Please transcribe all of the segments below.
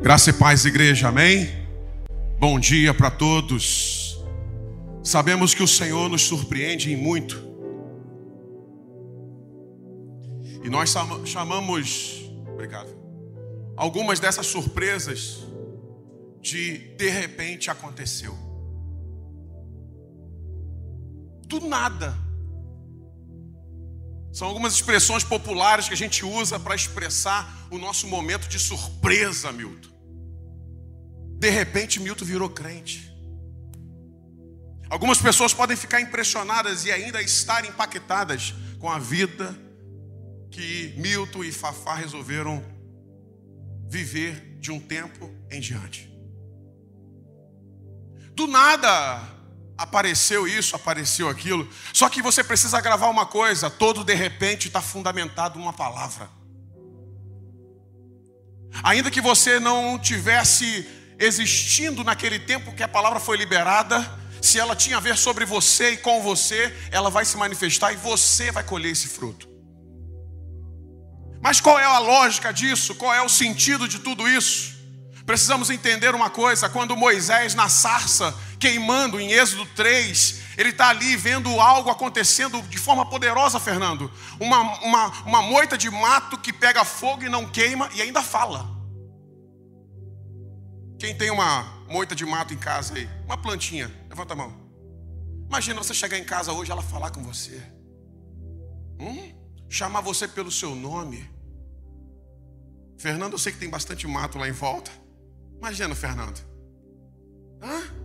Graça e paz, igreja, amém? Bom dia para todos. Sabemos que o Senhor nos surpreende em muito. E nós chamamos, obrigado, algumas dessas surpresas de de repente aconteceu. Do nada. São algumas expressões populares que a gente usa para expressar o nosso momento de surpresa, Milton. De repente, Milton virou crente. Algumas pessoas podem ficar impressionadas e ainda estar impactadas com a vida que Milton e Fafá resolveram viver de um tempo em diante. Do nada, apareceu isso, apareceu aquilo. Só que você precisa gravar uma coisa: todo de repente está fundamentado uma palavra. Ainda que você não tivesse existindo naquele tempo que a palavra foi liberada, se ela tinha a ver sobre você e com você, ela vai se manifestar e você vai colher esse fruto. Mas qual é a lógica disso? Qual é o sentido de tudo isso? Precisamos entender uma coisa: quando Moisés na sarça, queimando em Êxodo 3, ele está ali vendo algo acontecendo de forma poderosa, Fernando. Uma, uma, uma moita de mato que pega fogo e não queima e ainda fala. Quem tem uma moita de mato em casa aí? Uma plantinha, levanta a mão. Imagina você chegar em casa hoje e ela falar com você. Hum? Chamar você pelo seu nome. Fernando, eu sei que tem bastante mato lá em volta. Imagina, Fernando. Hã?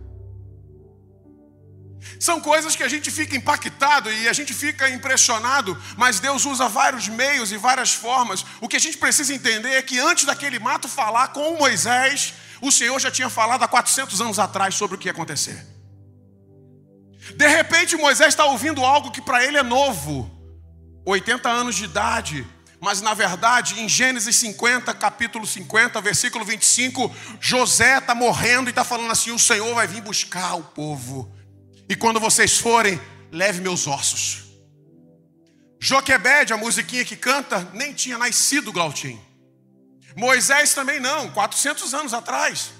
São coisas que a gente fica impactado e a gente fica impressionado, mas Deus usa vários meios e várias formas. O que a gente precisa entender é que antes daquele mato falar com Moisés, o Senhor já tinha falado há 400 anos atrás sobre o que ia acontecer. De repente, Moisés está ouvindo algo que para ele é novo, 80 anos de idade, mas na verdade, em Gênesis 50, capítulo 50, versículo 25, José está morrendo e está falando assim: o Senhor vai vir buscar o povo. E quando vocês forem, leve meus ossos. Joquebede, a musiquinha que canta, nem tinha nascido Glautim. Moisés também não, 400 anos atrás.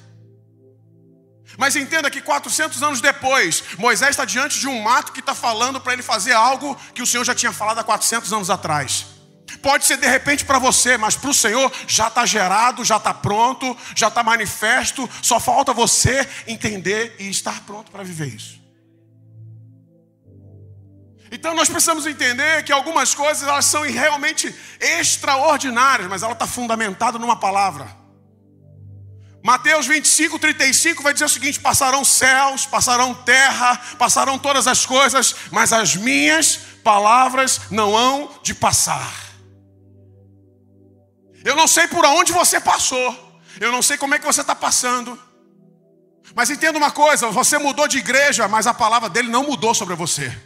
Mas entenda que 400 anos depois, Moisés está diante de um mato que está falando para ele fazer algo que o Senhor já tinha falado há 400 anos atrás. Pode ser de repente para você, mas para o Senhor já está gerado, já está pronto, já está manifesto. Só falta você entender e estar pronto para viver isso. Então nós precisamos entender que algumas coisas elas são realmente extraordinárias, mas ela está fundamentada numa palavra. Mateus 25, 35 vai dizer o seguinte: passarão céus, passarão terra, passarão todas as coisas, mas as minhas palavras não hão de passar. Eu não sei por onde você passou. Eu não sei como é que você está passando. Mas entenda uma coisa: você mudou de igreja, mas a palavra dele não mudou sobre você.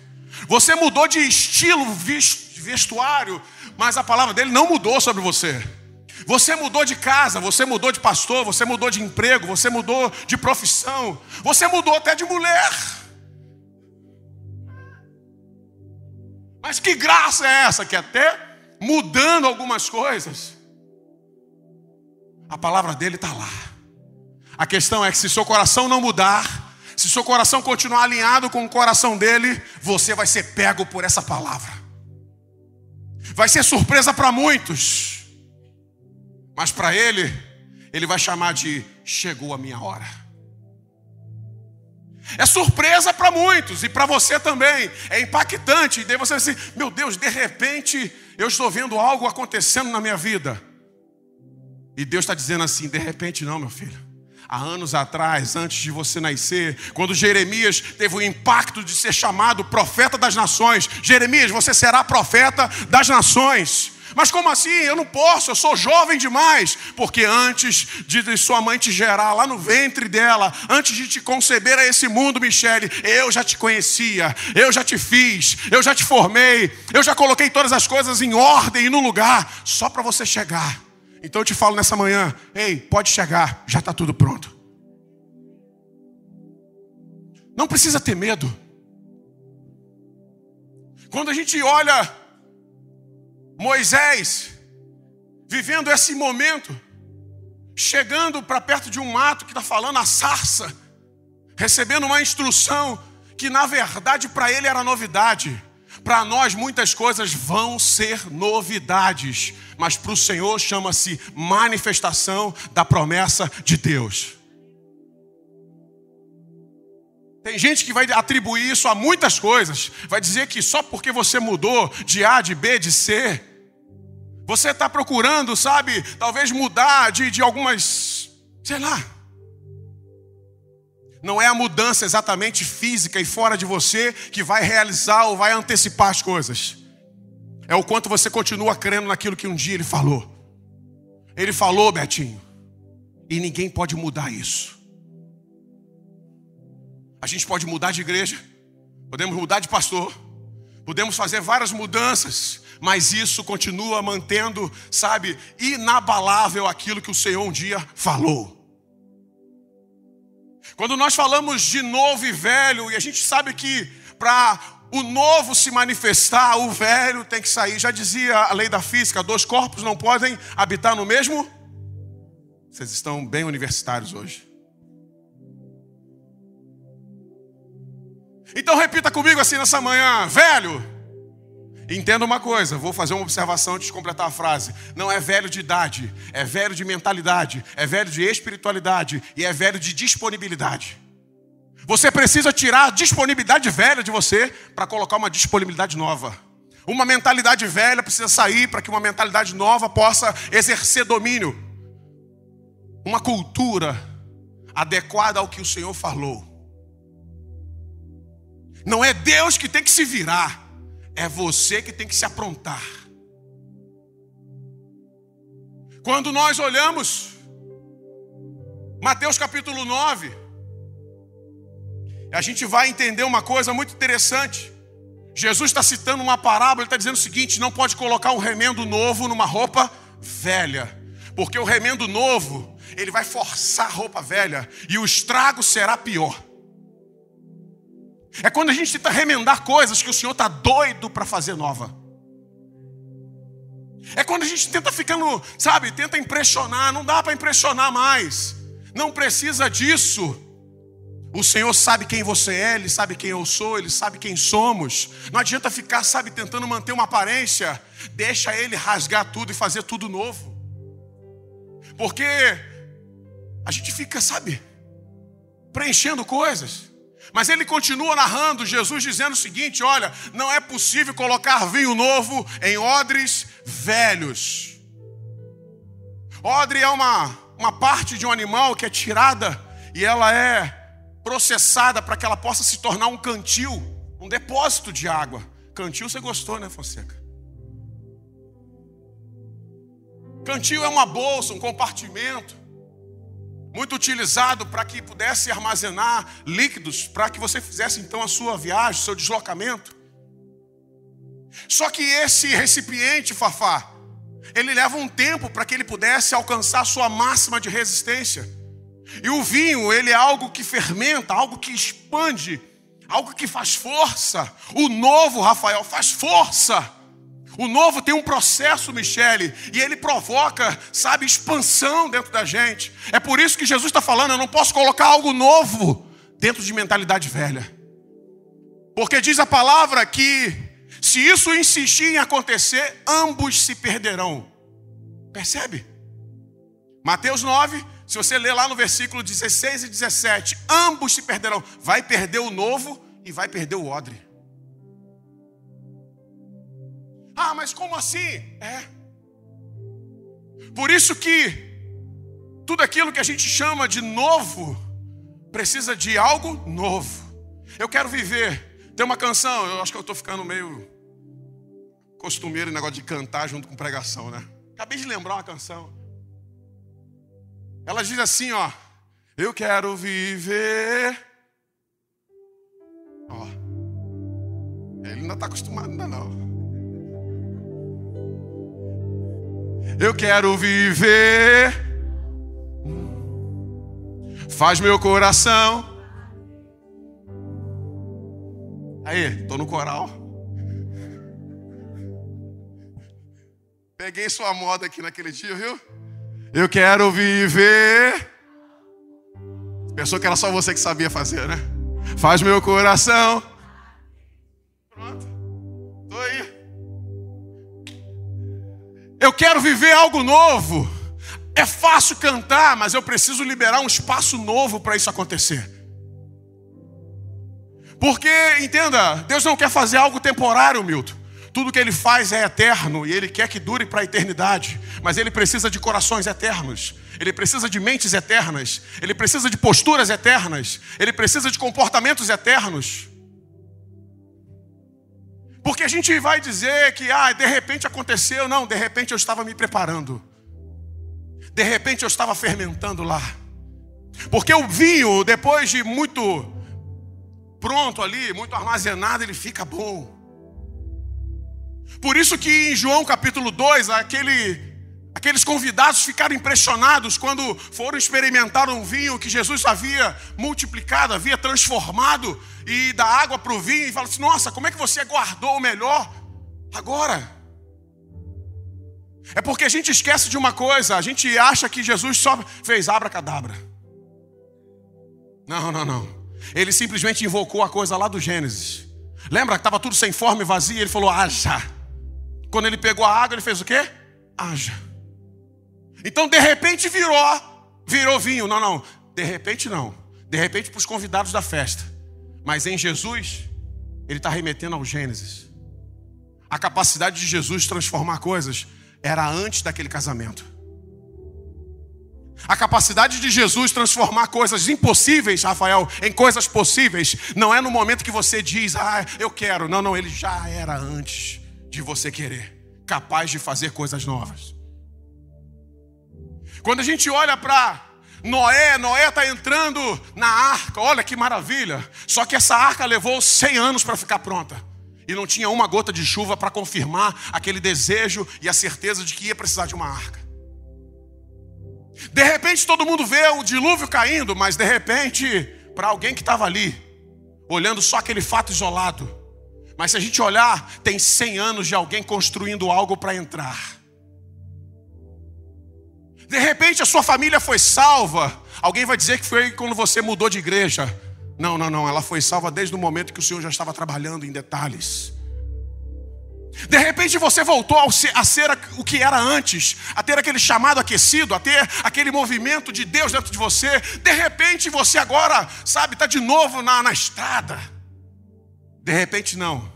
Você mudou de estilo vestuário, mas a palavra dele não mudou sobre você. Você mudou de casa, você mudou de pastor, você mudou de emprego, você mudou de profissão, você mudou até de mulher. Mas que graça é essa que até mudando algumas coisas, a palavra dele está lá. A questão é que se seu coração não mudar, se seu coração continuar alinhado com o coração dele, você vai ser pego por essa palavra. Vai ser surpresa para muitos, mas para ele, ele vai chamar de chegou a minha hora. É surpresa para muitos e para você também. É impactante. E daí você vai assim: meu Deus, de repente eu estou vendo algo acontecendo na minha vida. E Deus está dizendo assim: de repente, não, meu filho. Há anos atrás, antes de você nascer, quando Jeremias teve o impacto de ser chamado profeta das nações, Jeremias, você será profeta das nações. Mas como assim? Eu não posso, eu sou jovem demais. Porque antes de sua mãe te gerar lá no ventre dela, antes de te conceber a esse mundo, Michele, eu já te conhecia, eu já te fiz, eu já te formei, eu já coloquei todas as coisas em ordem e no lugar, só para você chegar então eu te falo nessa manhã: ei, pode chegar, já está tudo pronto. Não precisa ter medo. Quando a gente olha Moisés vivendo esse momento, chegando para perto de um mato que está falando a sarça, recebendo uma instrução que na verdade para ele era novidade. Para nós muitas coisas vão ser novidades, mas para o Senhor chama-se manifestação da promessa de Deus. Tem gente que vai atribuir isso a muitas coisas, vai dizer que só porque você mudou de A, de B, de C, você está procurando, sabe, talvez mudar de, de algumas, sei lá. Não é a mudança exatamente física e fora de você que vai realizar ou vai antecipar as coisas. É o quanto você continua crendo naquilo que um dia ele falou. Ele falou, Betinho, e ninguém pode mudar isso. A gente pode mudar de igreja, podemos mudar de pastor, podemos fazer várias mudanças, mas isso continua mantendo, sabe, inabalável aquilo que o Senhor um dia falou. Quando nós falamos de novo e velho, e a gente sabe que para o novo se manifestar, o velho tem que sair. Já dizia a lei da física: dois corpos não podem habitar no mesmo. Vocês estão bem universitários hoje. Então repita comigo assim nessa manhã, velho. Entenda uma coisa, vou fazer uma observação antes de completar a frase. Não é velho de idade, é velho de mentalidade, é velho de espiritualidade e é velho de disponibilidade. Você precisa tirar a disponibilidade velha de você para colocar uma disponibilidade nova. Uma mentalidade velha precisa sair para que uma mentalidade nova possa exercer domínio. Uma cultura adequada ao que o Senhor falou. Não é Deus que tem que se virar, é você que tem que se aprontar. Quando nós olhamos Mateus capítulo 9, a gente vai entender uma coisa muito interessante. Jesus está citando uma parábola, ele está dizendo o seguinte: não pode colocar um remendo novo numa roupa velha, porque o remendo novo ele vai forçar a roupa velha e o estrago será pior. É quando a gente tenta remendar coisas que o Senhor está doido para fazer nova. É quando a gente tenta ficando, sabe, tenta impressionar, não dá para impressionar mais. Não precisa disso. O Senhor sabe quem você é, Ele sabe quem eu sou, Ele sabe quem somos. Não adianta ficar, sabe, tentando manter uma aparência. Deixa Ele rasgar tudo e fazer tudo novo. Porque a gente fica, sabe, preenchendo coisas. Mas ele continua narrando, Jesus dizendo o seguinte: olha, não é possível colocar vinho novo em odres velhos. Odre é uma, uma parte de um animal que é tirada e ela é processada para que ela possa se tornar um cantil, um depósito de água. Cantil você gostou, né, Fonseca? Cantil é uma bolsa, um compartimento muito utilizado para que pudesse armazenar líquidos, para que você fizesse então a sua viagem, seu deslocamento. Só que esse recipiente, Fafá, ele leva um tempo para que ele pudesse alcançar sua máxima de resistência. E o vinho, ele é algo que fermenta, algo que expande, algo que faz força. O novo, Rafael, faz força. O novo tem um processo, Michele, e ele provoca, sabe, expansão dentro da gente. É por isso que Jesus está falando: eu não posso colocar algo novo dentro de mentalidade velha. Porque diz a palavra que, se isso insistir em acontecer, ambos se perderão. Percebe? Mateus 9, se você ler lá no versículo 16 e 17, ambos se perderão. Vai perder o novo e vai perder o odre. Ah, mas como assim? É. Por isso que tudo aquilo que a gente chama de novo precisa de algo novo. Eu quero viver. Tem uma canção, eu acho que eu estou ficando meio costumeiro em negócio de cantar junto com pregação, né? Acabei de lembrar uma canção. Ela diz assim, ó. Eu quero viver. Ó. Ele não está acostumado ainda não. eu quero viver. Faz meu coração. Aí, tô no coral. Peguei sua moda aqui naquele dia, viu? Eu quero viver. Pensou que era só você que sabia fazer, né? Faz meu coração. Pronto. Tô aí. Eu quero viver algo novo. É fácil cantar, mas eu preciso liberar um espaço novo para isso acontecer. Porque, entenda, Deus não quer fazer algo temporário, Milton. Tudo que Ele faz é eterno e Ele quer que dure para a eternidade. Mas Ele precisa de corações eternos. Ele precisa de mentes eternas. Ele precisa de posturas eternas. Ele precisa de comportamentos eternos. Porque a gente vai dizer que, ah, de repente aconteceu. Não, de repente eu estava me preparando. De repente eu estava fermentando lá. Porque o vinho, depois de muito pronto ali, muito armazenado, ele fica bom. Por isso que em João capítulo 2, aquele, aqueles convidados ficaram impressionados quando foram experimentar um vinho que Jesus havia multiplicado, havia transformado, e da água para o vinho, e falaram assim: Nossa, como é que você guardou o melhor agora? É porque a gente esquece de uma coisa, a gente acha que Jesus só fez abracadabra. Não, não, não. Ele simplesmente invocou a coisa lá do Gênesis. Lembra que estava tudo sem forma e vazio? Ele falou: haja. Quando ele pegou a água, ele fez o quê? Haja. Então, de repente, virou, virou vinho. Não, não. De repente, não. De repente, para os convidados da festa. Mas em Jesus, ele está remetendo ao Gênesis. A capacidade de Jesus transformar coisas era antes daquele casamento. A capacidade de Jesus transformar coisas impossíveis, Rafael, em coisas possíveis, não é no momento que você diz, ah, eu quero. Não, não, ele já era antes de você querer, capaz de fazer coisas novas. Quando a gente olha para Noé, Noé está entrando na arca, olha que maravilha. Só que essa arca levou 100 anos para ficar pronta e não tinha uma gota de chuva para confirmar aquele desejo e a certeza de que ia precisar de uma arca. De repente todo mundo vê o dilúvio caindo, mas de repente, para alguém que estava ali, olhando só aquele fato isolado, mas se a gente olhar, tem 100 anos de alguém construindo algo para entrar. De repente a sua família foi salva. Alguém vai dizer que foi quando você mudou de igreja. Não, não, não. Ela foi salva desde o momento que o Senhor já estava trabalhando em detalhes. De repente você voltou a ser o que era antes, a ter aquele chamado aquecido, a ter aquele movimento de Deus dentro de você. De repente você agora, sabe, está de novo na, na estrada. De repente não,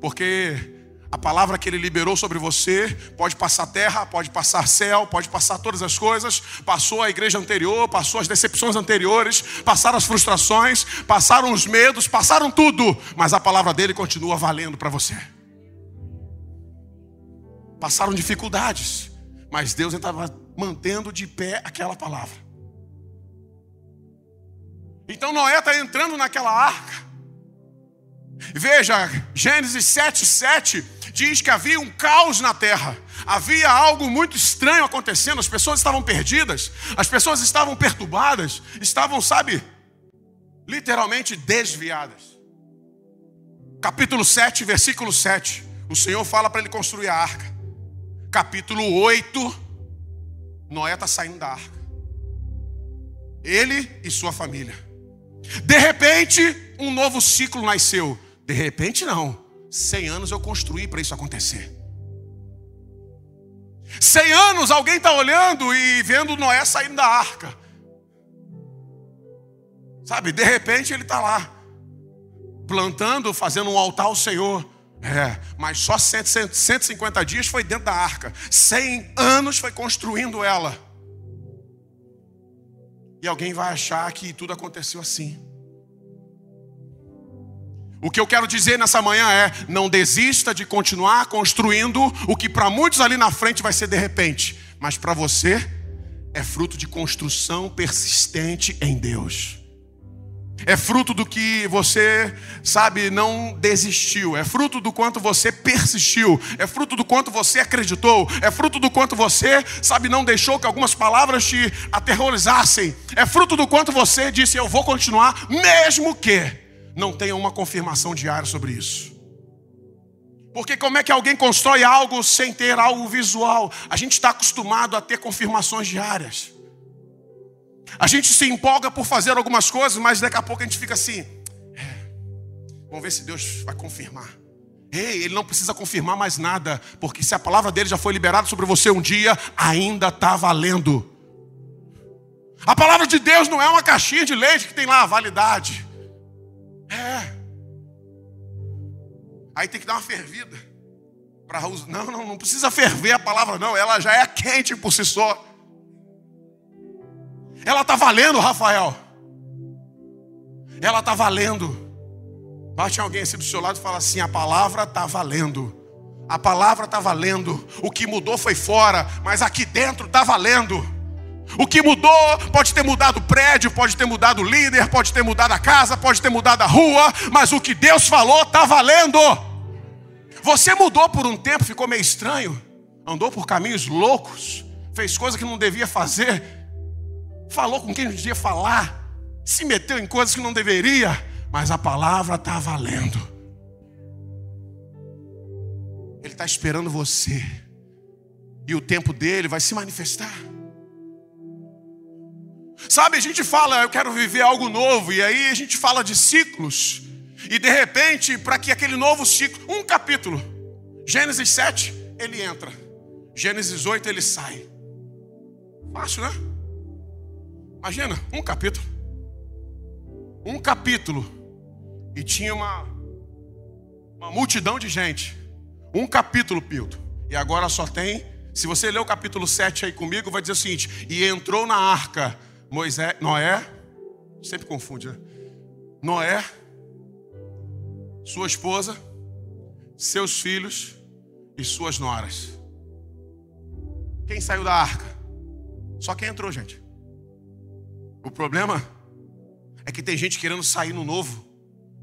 porque a palavra que ele liberou sobre você pode passar terra, pode passar céu, pode passar todas as coisas. Passou a igreja anterior, passou as decepções anteriores, passaram as frustrações, passaram os medos, passaram tudo, mas a palavra dele continua valendo para você. Passaram dificuldades, mas Deus estava mantendo de pé aquela palavra. Então Noé está entrando naquela arca. Veja, Gênesis 7, 7 diz que havia um caos na terra, havia algo muito estranho acontecendo, as pessoas estavam perdidas, as pessoas estavam perturbadas, estavam, sabe, literalmente desviadas. Capítulo 7, versículo 7, o Senhor fala para ele construir a arca. Capítulo 8, Noé está saindo da arca. Ele e sua família. De repente, um novo ciclo nasceu. De repente, não. Cem anos eu construí para isso acontecer. Cem anos alguém está olhando e vendo Noé saindo da arca. Sabe, de repente ele está lá, plantando, fazendo um altar ao Senhor. É, mas só 150 dias foi dentro da arca. 100 anos foi construindo ela. E alguém vai achar que tudo aconteceu assim. O que eu quero dizer nessa manhã é: não desista de continuar construindo o que para muitos ali na frente vai ser de repente, mas para você é fruto de construção persistente em Deus. É fruto do que você, sabe, não desistiu. É fruto do quanto você persistiu. É fruto do quanto você acreditou. É fruto do quanto você, sabe, não deixou que algumas palavras te aterrorizassem. É fruto do quanto você disse: Eu vou continuar, mesmo que não tenha uma confirmação diária sobre isso. Porque como é que alguém constrói algo sem ter algo visual? A gente está acostumado a ter confirmações diárias. A gente se empolga por fazer algumas coisas, mas daqui a pouco a gente fica assim. É, vamos ver se Deus vai confirmar. Ei, ele não precisa confirmar mais nada, porque se a palavra dele já foi liberada sobre você um dia, ainda está valendo. A palavra de Deus não é uma caixinha de leite que tem lá a validade. É. Aí tem que dar uma fervida. Pra... Não, não, não precisa ferver a palavra, não. Ela já é quente por si só. Ela está valendo, Rafael. Ela está valendo. Bate alguém assim do seu lado e fala assim: a palavra está valendo. A palavra está valendo. O que mudou foi fora, mas aqui dentro está valendo. O que mudou pode ter mudado o prédio, pode ter mudado o líder, pode ter mudado a casa, pode ter mudado a rua, mas o que Deus falou está valendo. Você mudou por um tempo, ficou meio estranho, andou por caminhos loucos, fez coisas que não devia fazer, falou com quem não devia falar, se meteu em coisas que não deveria, mas a palavra está valendo. Ele está esperando você, e o tempo dele vai se manifestar. Sabe, a gente fala, eu quero viver algo novo, e aí a gente fala de ciclos, e de repente, para que aquele novo ciclo, um capítulo, Gênesis 7, ele entra, Gênesis 8, ele sai. Fácil, né? Imagina, um capítulo. Um capítulo. E tinha uma, uma multidão de gente. Um capítulo, Pilto. E agora só tem. Se você ler o capítulo 7 aí comigo, vai dizer o seguinte: E entrou na arca Moisés, Noé, sempre confunde, né? Noé, sua esposa, seus filhos e suas noras. Quem saiu da arca? Só quem entrou, gente. O problema é que tem gente querendo sair no novo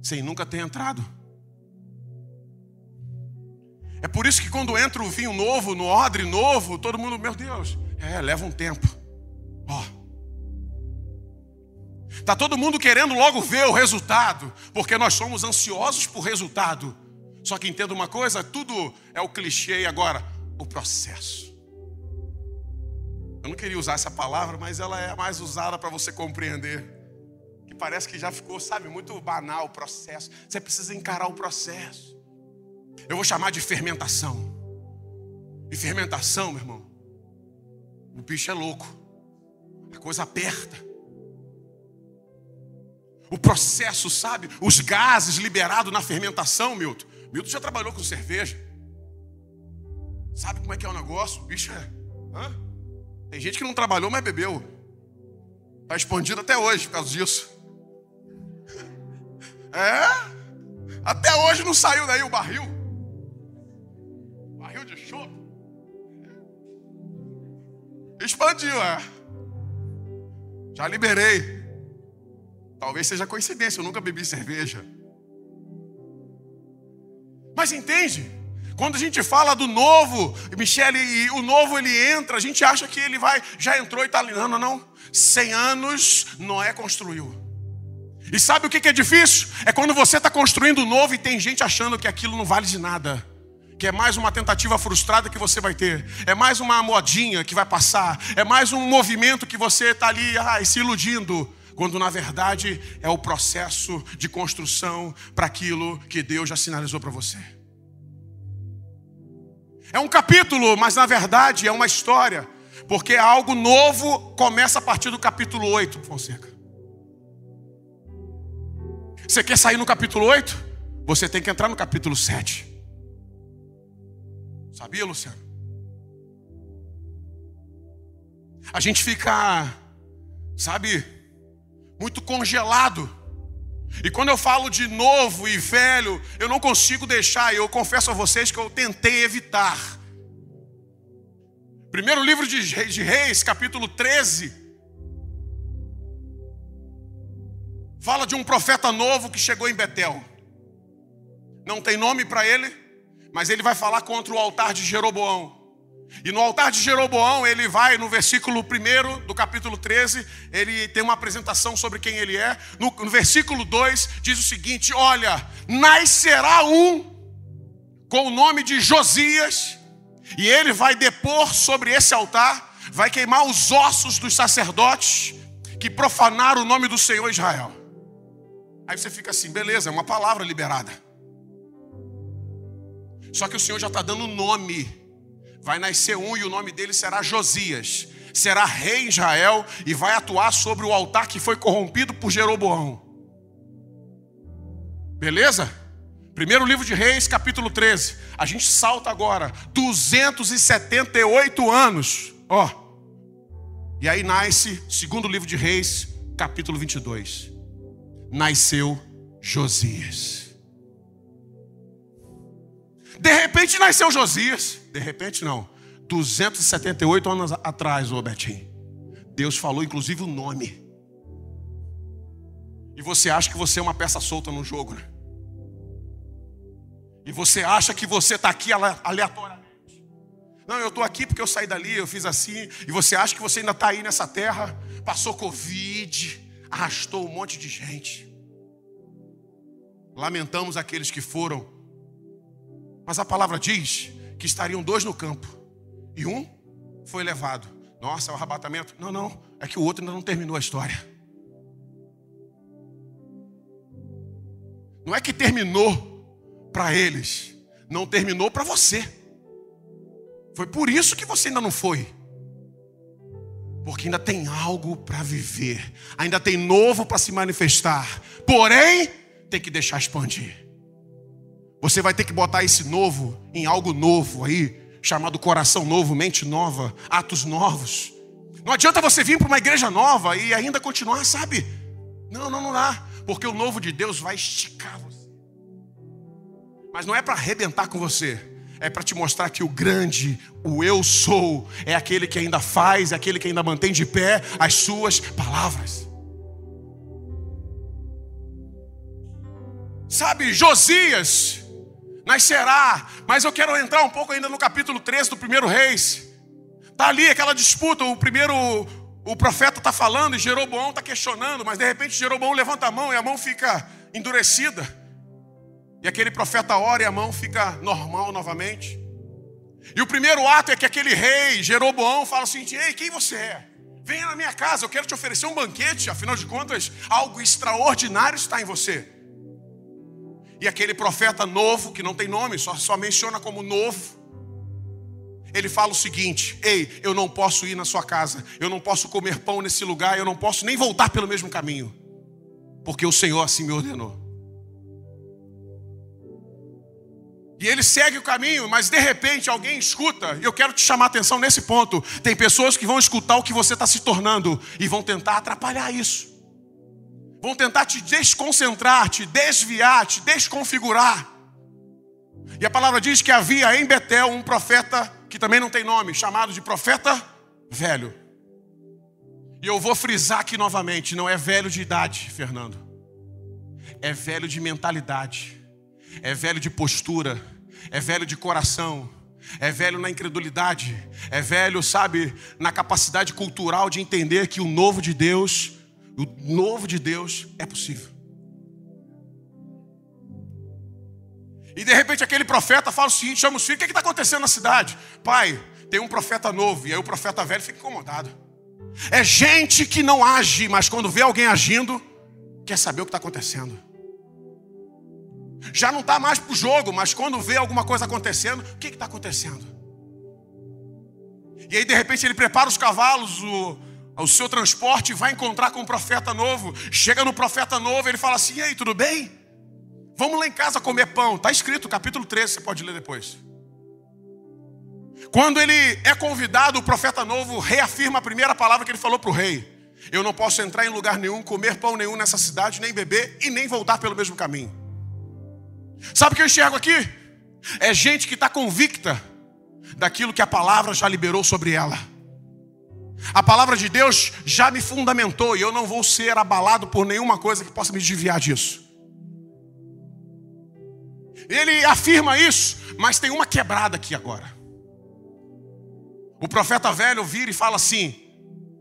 sem nunca ter entrado. É por isso que quando entra o vinho novo, no odre novo, todo mundo, meu Deus, é, leva um tempo. Ó. Oh. Está todo mundo querendo logo ver o resultado, porque nós somos ansiosos por resultado. Só que entenda uma coisa: tudo é o clichê agora, o processo. Eu não queria usar essa palavra, mas ela é mais usada para você compreender. Que parece que já ficou, sabe, muito banal o processo. Você precisa encarar o processo. Eu vou chamar de fermentação. E fermentação, meu irmão, o bicho é louco. A coisa aperta o processo, sabe? Os gases liberados na fermentação, Milton. Milton já trabalhou com cerveja. Sabe como é que é o negócio? Bicho é. Hã? Tem gente que não trabalhou, mas bebeu. Está expandido até hoje por causa disso. É? Até hoje não saiu daí o barril. Barril de chope. Expandiu, é. Já liberei. Talvez seja coincidência, eu nunca bebi cerveja. Mas entende? Quando a gente fala do novo, Michele, e o novo ele entra, a gente acha que ele vai, já entrou e está ali. Não, não, não. 100 anos Noé construiu. E sabe o que é difícil? É quando você está construindo o novo e tem gente achando que aquilo não vale de nada. Que é mais uma tentativa frustrada que você vai ter. É mais uma modinha que vai passar. É mais um movimento que você está ali ai, se iludindo quando na verdade é o processo de construção para aquilo que Deus já sinalizou para você. É um capítulo, mas na verdade é uma história, porque algo novo começa a partir do capítulo 8, Fonseca. Você quer sair no capítulo 8? Você tem que entrar no capítulo 7. Sabia, Luciano? A gente fica, sabe, muito congelado. E quando eu falo de novo e velho, eu não consigo deixar, e eu confesso a vocês que eu tentei evitar. Primeiro livro de Reis, capítulo 13, fala de um profeta novo que chegou em Betel. Não tem nome para ele, mas ele vai falar contra o altar de Jeroboão. E no altar de Jeroboão, ele vai no versículo 1 do capítulo 13, ele tem uma apresentação sobre quem ele é. No, no versículo 2 diz o seguinte: Olha, nascerá um com o nome de Josias, e ele vai depor sobre esse altar, vai queimar os ossos dos sacerdotes que profanaram o nome do Senhor Israel. Aí você fica assim, beleza, é uma palavra liberada. Só que o Senhor já está dando nome. Vai nascer um e o nome dele será Josias. Será rei em Israel e vai atuar sobre o altar que foi corrompido por Jeroboão. Beleza? Primeiro livro de Reis, capítulo 13. A gente salta agora 278 anos. Ó. E aí nasce, segundo livro de Reis, capítulo 22. Nasceu Josias. De repente nasceu Josias. De repente não. 278 anos atrás, ô Betinho. Deus falou inclusive o nome. E você acha que você é uma peça solta no jogo, né? E você acha que você está aqui aleatoriamente. Não, eu estou aqui porque eu saí dali, eu fiz assim. E você acha que você ainda está aí nessa terra, passou Covid, arrastou um monte de gente. Lamentamos aqueles que foram. Mas a palavra diz que estariam dois no campo. E um foi levado. Nossa, é o arrebatamento. Não, não. É que o outro ainda não terminou a história. Não é que terminou para eles, não terminou para você. Foi por isso que você ainda não foi. Porque ainda tem algo para viver, ainda tem novo para se manifestar. Porém, tem que deixar expandir. Você vai ter que botar esse novo em algo novo aí, chamado coração novo, mente nova, atos novos. Não adianta você vir para uma igreja nova e ainda continuar, sabe? Não, não, não dá. Porque o novo de Deus vai esticar você. Mas não é para arrebentar com você, é para te mostrar que o grande, o eu sou, é aquele que ainda faz, é aquele que ainda mantém de pé as suas palavras. Sabe, Josias nascerá, mas eu quero entrar um pouco ainda no capítulo 13 do primeiro Reis. Está ali aquela disputa, o primeiro, o profeta está falando e Jeroboão está questionando, mas de repente Jeroboão levanta a mão e a mão fica endurecida. E aquele profeta ora e a mão fica normal novamente. E o primeiro ato é que aquele rei, Jeroboão, fala assim: Ei, quem você é? Venha na minha casa, eu quero te oferecer um banquete, afinal de contas, algo extraordinário está em você. E aquele profeta novo, que não tem nome, só, só menciona como novo, ele fala o seguinte: Ei, eu não posso ir na sua casa, eu não posso comer pão nesse lugar, eu não posso nem voltar pelo mesmo caminho, porque o Senhor assim me ordenou. E ele segue o caminho, mas de repente alguém escuta, e eu quero te chamar a atenção nesse ponto. Tem pessoas que vão escutar o que você está se tornando e vão tentar atrapalhar isso. Vão tentar te desconcentrar, te desviar, te desconfigurar. E a palavra diz que havia em Betel um profeta que também não tem nome, chamado de profeta velho. E eu vou frisar aqui novamente: não é velho de idade, Fernando, é velho de mentalidade é velho de postura, é velho de coração, é velho na incredulidade, é velho, sabe, na capacidade cultural de entender que o novo de Deus, o novo de Deus é possível. E de repente aquele profeta fala o seguinte: chama os filhos, o que está acontecendo na cidade? Pai, tem um profeta novo, e aí o profeta velho fica incomodado. É gente que não age, mas quando vê alguém agindo, quer saber o que está acontecendo. Já não está mais para o jogo, mas quando vê alguma coisa acontecendo, o que está acontecendo? E aí, de repente, ele prepara os cavalos, o, o seu transporte, vai encontrar com um profeta novo. Chega no profeta novo, ele fala assim: E aí, tudo bem? Vamos lá em casa comer pão. Está escrito, capítulo 13, você pode ler depois. Quando ele é convidado, o profeta novo reafirma a primeira palavra que ele falou para o rei: Eu não posso entrar em lugar nenhum, comer pão nenhum nessa cidade, nem beber e nem voltar pelo mesmo caminho. Sabe o que eu enxergo aqui? É gente que está convicta daquilo que a palavra já liberou sobre ela. A palavra de Deus já me fundamentou e eu não vou ser abalado por nenhuma coisa que possa me desviar disso. Ele afirma isso, mas tem uma quebrada aqui agora. O profeta velho vira e fala assim: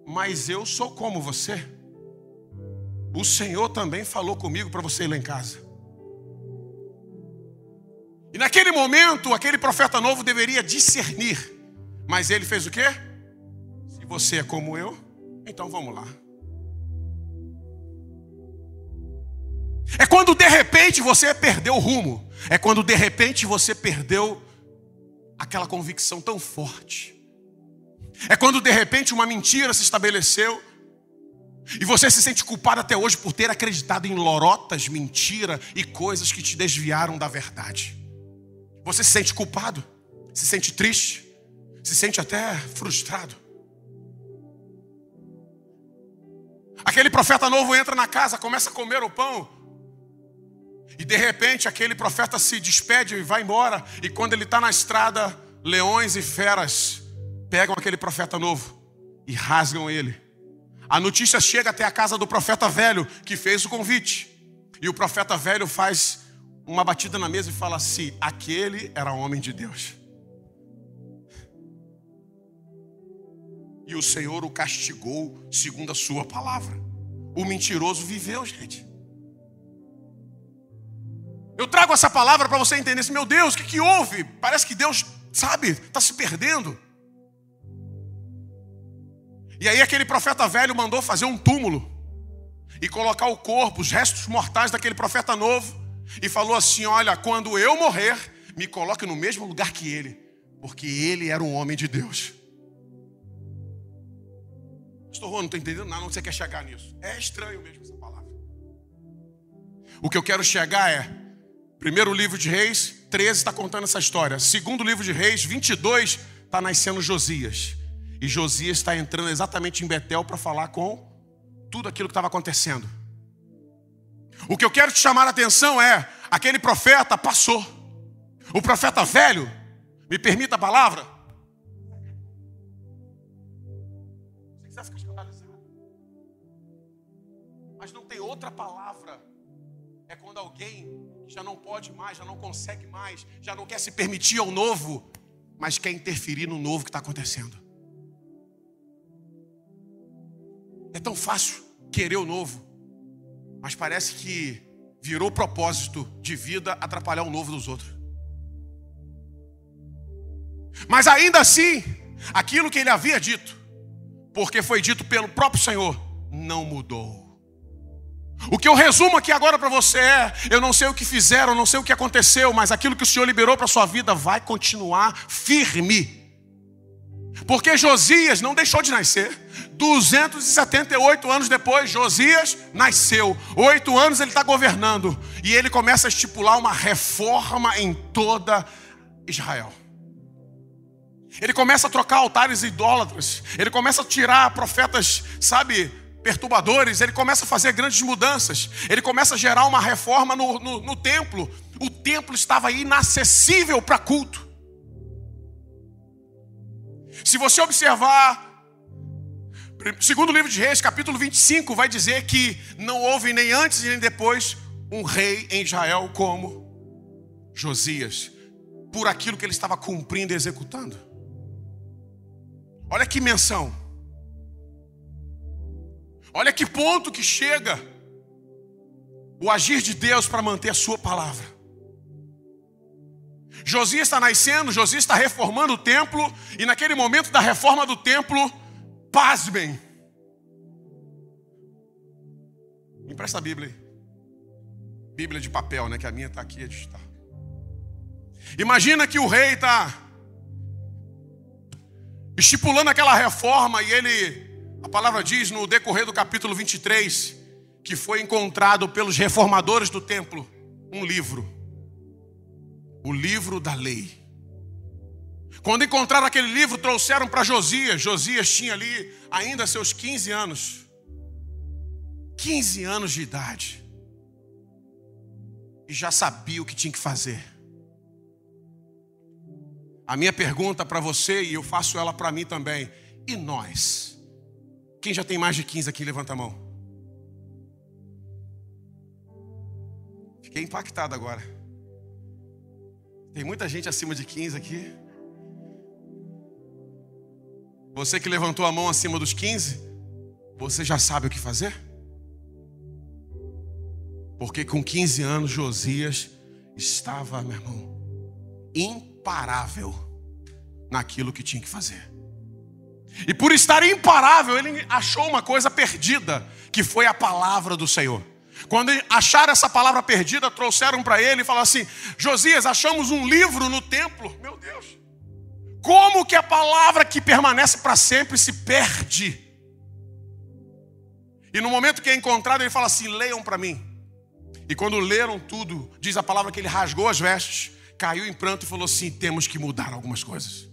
Mas eu sou como você. O Senhor também falou comigo para você ir lá em casa. E naquele momento, aquele profeta novo deveria discernir. Mas ele fez o quê? Você é como eu, então vamos lá. É quando de repente você perdeu o rumo. É quando de repente você perdeu aquela convicção tão forte. É quando de repente uma mentira se estabeleceu e você se sente culpado até hoje por ter acreditado em lorotas, mentira e coisas que te desviaram da verdade. Você se sente culpado, se sente triste, se sente até frustrado. Aquele profeta novo entra na casa, começa a comer o pão, e de repente aquele profeta se despede e vai embora. E quando ele está na estrada, leões e feras pegam aquele profeta novo e rasgam ele. A notícia chega até a casa do profeta velho que fez o convite. E o profeta velho faz uma batida na mesa e fala assim: aquele era homem de Deus. E o Senhor o castigou segundo a sua palavra. O mentiroso viveu, gente. Eu trago essa palavra para você entender assim, meu Deus, o que, que houve? Parece que Deus, sabe, está se perdendo. E aí aquele profeta velho mandou fazer um túmulo e colocar o corpo, os restos mortais daquele profeta novo, e falou assim: Olha, quando eu morrer, me coloque no mesmo lugar que ele, porque ele era um homem de Deus. Pastor Rô, não estou entendendo nada, não você quer chegar nisso. É estranho mesmo essa palavra. O que eu quero chegar é Primeiro livro de Reis, 13 está contando essa história. Segundo livro de Reis, 22, está nascendo Josias. E Josias está entrando exatamente em Betel para falar com tudo aquilo que estava acontecendo. O que eu quero te chamar a atenção é: aquele profeta passou. O profeta velho, me permita a palavra. Outra palavra. É quando alguém já não pode mais, já não consegue mais, já não quer se permitir ao novo, mas quer interferir no novo que está acontecendo. É tão fácil querer o novo, mas parece que virou propósito de vida atrapalhar o novo dos outros. Mas ainda assim, aquilo que ele havia dito, porque foi dito pelo próprio Senhor, não mudou. O que eu resumo aqui agora para você é: eu não sei o que fizeram, não sei o que aconteceu, mas aquilo que o Senhor liberou para sua vida vai continuar firme. Porque Josias não deixou de nascer. 278 anos depois, Josias nasceu. Oito anos ele está governando. E ele começa a estipular uma reforma em toda Israel. Ele começa a trocar altares idólatras. Ele começa a tirar profetas, sabe, perturbadores, ele começa a fazer grandes mudanças, ele começa a gerar uma reforma no, no, no templo. O templo estava inacessível para culto. Se você observar, segundo livro de Reis, capítulo 25, vai dizer que não houve nem antes nem depois um rei em Israel como Josias, por aquilo que ele estava cumprindo e executando. Olha que menção. Olha que ponto que chega o agir de Deus para manter a sua palavra. Josias está nascendo, Josias está reformando o templo, e naquele momento da reforma do templo, pasmem. Me empresta a Bíblia aí. Bíblia de papel, né? Que a minha está aqui a digital. Imagina que o rei está estipulando aquela reforma e ele a palavra diz no decorrer do capítulo 23 que foi encontrado pelos reformadores do templo um livro, o livro da lei. Quando encontraram aquele livro, trouxeram para Josias. Josias tinha ali ainda seus 15 anos. 15 anos de idade. E já sabia o que tinha que fazer. A minha pergunta para você, e eu faço ela para mim também: e nós? Quem já tem mais de 15 aqui, levanta a mão. Fiquei impactado agora. Tem muita gente acima de 15 aqui. Você que levantou a mão acima dos 15, você já sabe o que fazer? Porque com 15 anos Josias estava, meu irmão, imparável naquilo que tinha que fazer. E por estar imparável, ele achou uma coisa perdida, que foi a palavra do Senhor. Quando acharam essa palavra perdida, trouxeram para ele e falaram assim: Josias, achamos um livro no templo. Meu Deus, como que a palavra que permanece para sempre se perde? E no momento que é encontrado, ele fala assim: leiam para mim. E quando leram tudo, diz a palavra que ele rasgou as vestes, caiu em pranto e falou assim: temos que mudar algumas coisas.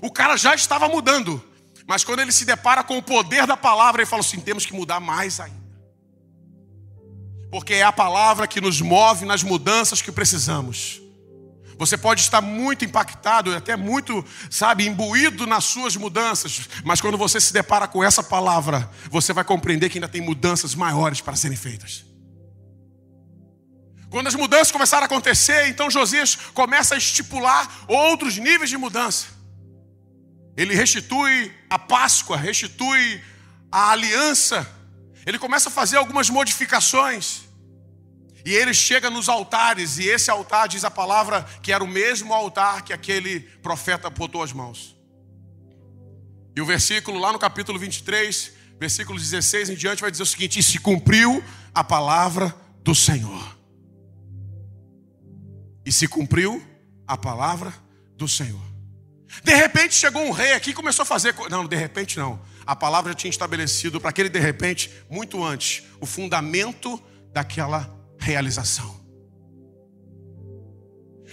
O cara já estava mudando, mas quando ele se depara com o poder da palavra, ele fala assim: temos que mudar mais ainda. Porque é a palavra que nos move nas mudanças que precisamos. Você pode estar muito impactado, até muito, sabe, imbuído nas suas mudanças, mas quando você se depara com essa palavra, você vai compreender que ainda tem mudanças maiores para serem feitas. Quando as mudanças começaram a acontecer, então Josias começa a estipular outros níveis de mudança. Ele restitui a Páscoa, restitui a aliança, ele começa a fazer algumas modificações. E ele chega nos altares, e esse altar diz a palavra que era o mesmo altar que aquele profeta botou as mãos. E o versículo lá no capítulo 23, versículo 16 em diante, vai dizer o seguinte: E se cumpriu a palavra do Senhor. E se cumpriu a palavra do Senhor. De repente chegou um rei aqui e começou a fazer. Não, de repente não. A palavra tinha estabelecido para aquele de repente, muito antes, o fundamento daquela realização.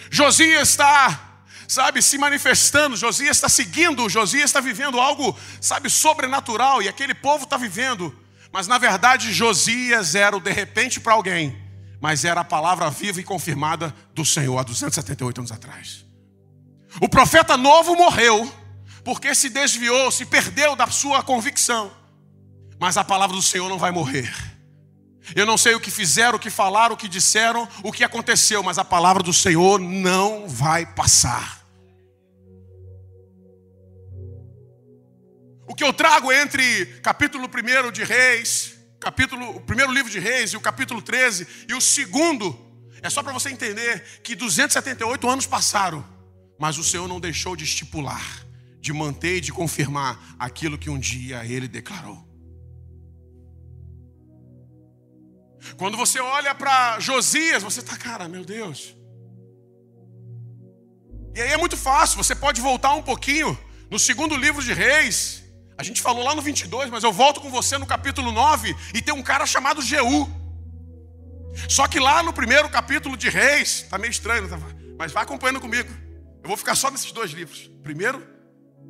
Josias está, sabe, se manifestando, Josias está seguindo, Josias está vivendo algo, sabe, sobrenatural, e aquele povo está vivendo. Mas na verdade, Josias era o de repente para alguém, mas era a palavra viva e confirmada do Senhor há 278 anos atrás. O profeta novo morreu, porque se desviou, se perdeu da sua convicção, mas a palavra do Senhor não vai morrer. Eu não sei o que fizeram, o que falaram, o que disseram, o que aconteceu, mas a palavra do Senhor não vai passar. O que eu trago entre capítulo 1 de Reis, capítulo, o primeiro livro de Reis e o capítulo 13 e o segundo, é só para você entender que 278 anos passaram, mas o Senhor não deixou de estipular, de manter e de confirmar aquilo que um dia ele declarou. Quando você olha para Josias, você está, cara, meu Deus. E aí é muito fácil, você pode voltar um pouquinho no segundo livro de Reis. A gente falou lá no 22, mas eu volto com você no capítulo 9 e tem um cara chamado Jeú. Só que lá no primeiro capítulo de Reis, tá meio estranho, tá? mas vai acompanhando comigo. Eu vou ficar só nesses dois livros, primeiro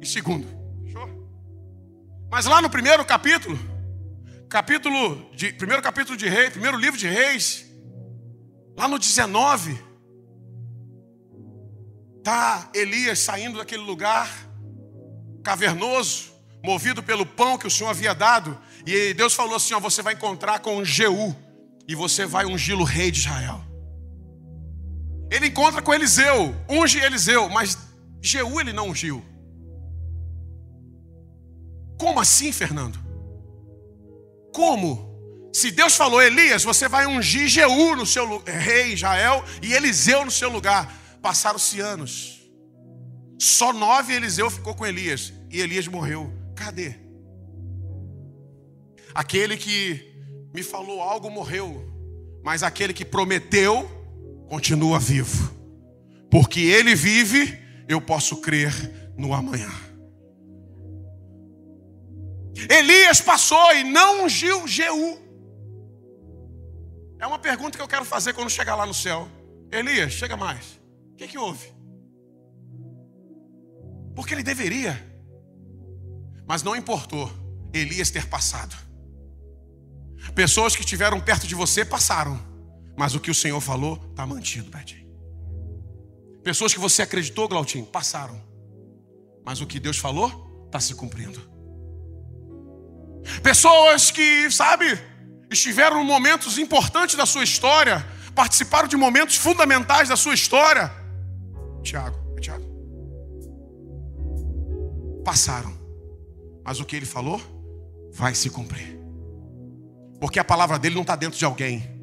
e segundo. Fechou? Mas lá no primeiro capítulo, capítulo de, primeiro capítulo de Reis, primeiro livro de Reis, lá no 19, tá Elias saindo daquele lugar cavernoso, movido pelo pão que o Senhor havia dado, e Deus falou assim: ó, você vai encontrar com Jeú e você vai ungí-lo rei de Israel. Ele encontra com Eliseu, unge Eliseu, mas Jeú ele não ungiu. Como assim, Fernando? Como? Se Deus falou, Elias, você vai ungir Jeú no seu rei Israel e Eliseu no seu lugar. Passaram-se anos. Só nove Eliseu ficou com Elias. E Elias morreu. Cadê? Aquele que me falou algo morreu. Mas aquele que prometeu continua vivo. Porque ele vive, eu posso crer no amanhã. Elias passou e não ungiu Jeú. É uma pergunta que eu quero fazer quando chegar lá no céu. Elias, chega mais. O que, que houve? Porque ele deveria. Mas não importou Elias ter passado. Pessoas que estiveram perto de você passaram. Mas o que o Senhor falou está mantido, Betinho. Pessoas que você acreditou, Glautinho, passaram. Mas o que Deus falou está se cumprindo. Pessoas que, sabe, estiveram em momentos importantes da sua história, participaram de momentos fundamentais da sua história. Tiago, é Tiago. Passaram. Mas o que ele falou vai se cumprir. Porque a palavra dele não está dentro de alguém.